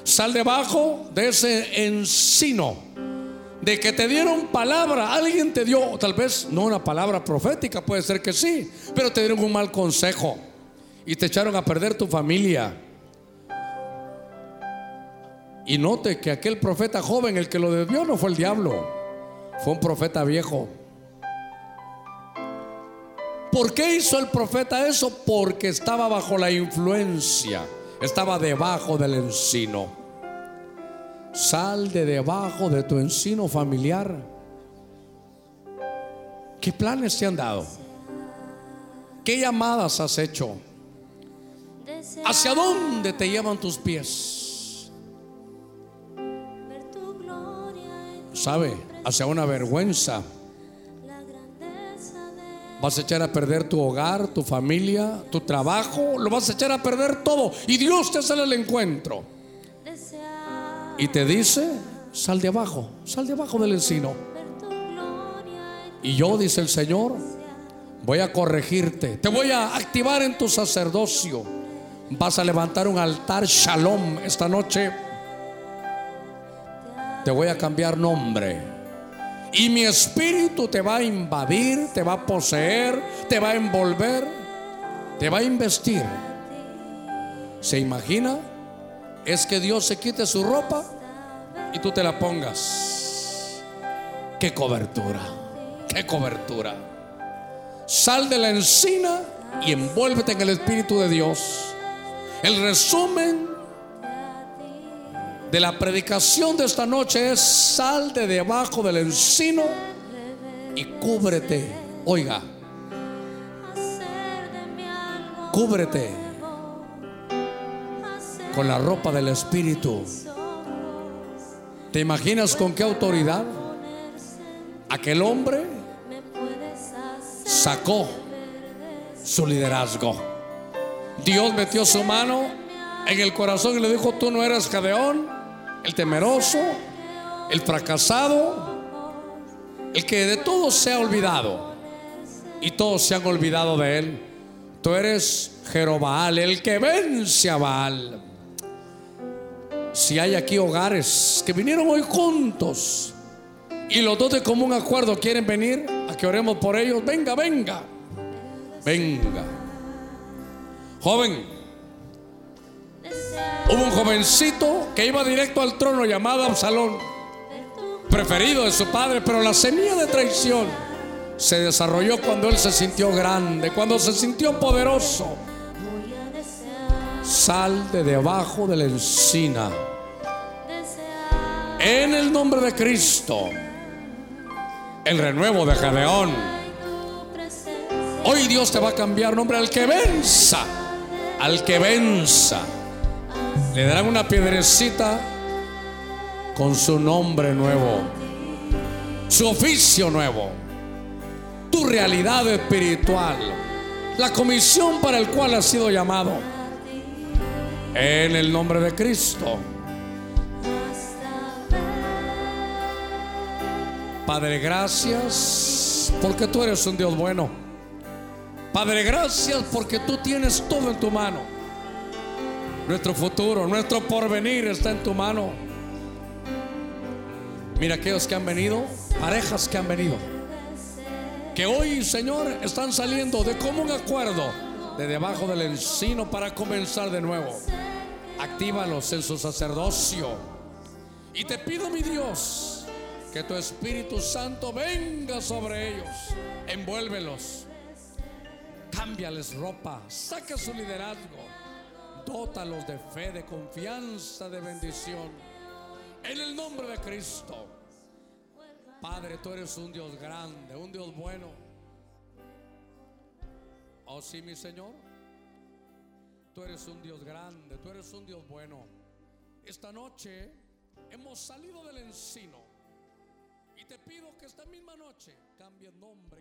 Sal debajo de ese encino de que te dieron palabra, alguien te dio, tal vez no una palabra profética, puede ser que sí, pero te dieron un mal consejo y te echaron a perder tu familia. Y note que aquel profeta joven, el que lo debió, no fue el diablo, fue un profeta viejo. ¿Por qué hizo el profeta eso? Porque estaba bajo la influencia, estaba debajo del encino. Sal de debajo de tu encino familiar. ¿Qué planes te han dado? ¿Qué llamadas has hecho? ¿Hacia dónde te llevan tus pies? ¿Sabe? Hacia una vergüenza. Vas a echar a perder tu hogar, tu familia, tu trabajo, lo vas a echar a perder todo. Y Dios te sale al encuentro. Y te dice, sal de abajo, sal de abajo del encino. Y yo, dice el Señor, voy a corregirte, te voy a activar en tu sacerdocio. Vas a levantar un altar shalom esta noche. Te voy a cambiar nombre. Y mi espíritu te va a invadir, te va a poseer, te va a envolver, te va a investir. ¿Se imagina? Es que Dios se quite su ropa y tú te la pongas. Qué cobertura, qué cobertura. Sal de la encina y envuélvete en el Espíritu de Dios. El resumen de la predicación de esta noche es sal de debajo del encino y cúbrete. Oiga, cúbrete con la ropa del Espíritu. ¿Te imaginas con qué autoridad aquel hombre sacó su liderazgo? Dios metió su mano en el corazón y le dijo, tú no eres Jadeón, el temeroso, el fracasado, el que de todos se ha olvidado y todos se han olvidado de él. Tú eres Jerobaal, el que vence a Baal. Si hay aquí hogares que vinieron hoy juntos y los dos de común acuerdo quieren venir a que oremos por ellos, venga, venga, venga. Joven, Hubo un jovencito que iba directo al trono llamado Absalón, preferido de su padre, pero la semilla de traición se desarrolló cuando él se sintió grande, cuando se sintió poderoso. Sal de debajo de la encina. En el nombre de Cristo. El renuevo de Jadeón. Hoy Dios te va a cambiar nombre al que venza. Al que venza. Le darán una piedrecita con su nombre nuevo, su oficio nuevo, tu realidad espiritual, la comisión para el cual has sido llamado. En el nombre de Cristo. Padre, gracias porque tú eres un Dios bueno. Padre, gracias porque tú tienes todo en tu mano. Nuestro futuro, nuestro porvenir está en tu mano. Mira aquellos que han venido, parejas que han venido, que hoy, Señor, están saliendo de común acuerdo de debajo del encino para comenzar de nuevo. Actívalos en su sacerdocio. Y te pido, mi Dios, que tu Espíritu Santo venga sobre ellos. Envuélvelos. Cámbiales ropa. Saca su liderazgo Dótalos de fe, de confianza, de bendición. En el nombre de Cristo. Padre, tú eres un Dios grande, un Dios bueno. Oh sí, mi Señor. Tú eres un Dios grande, tú eres un Dios bueno. Esta noche hemos salido del encino. Y te pido que esta misma noche cambie nombre,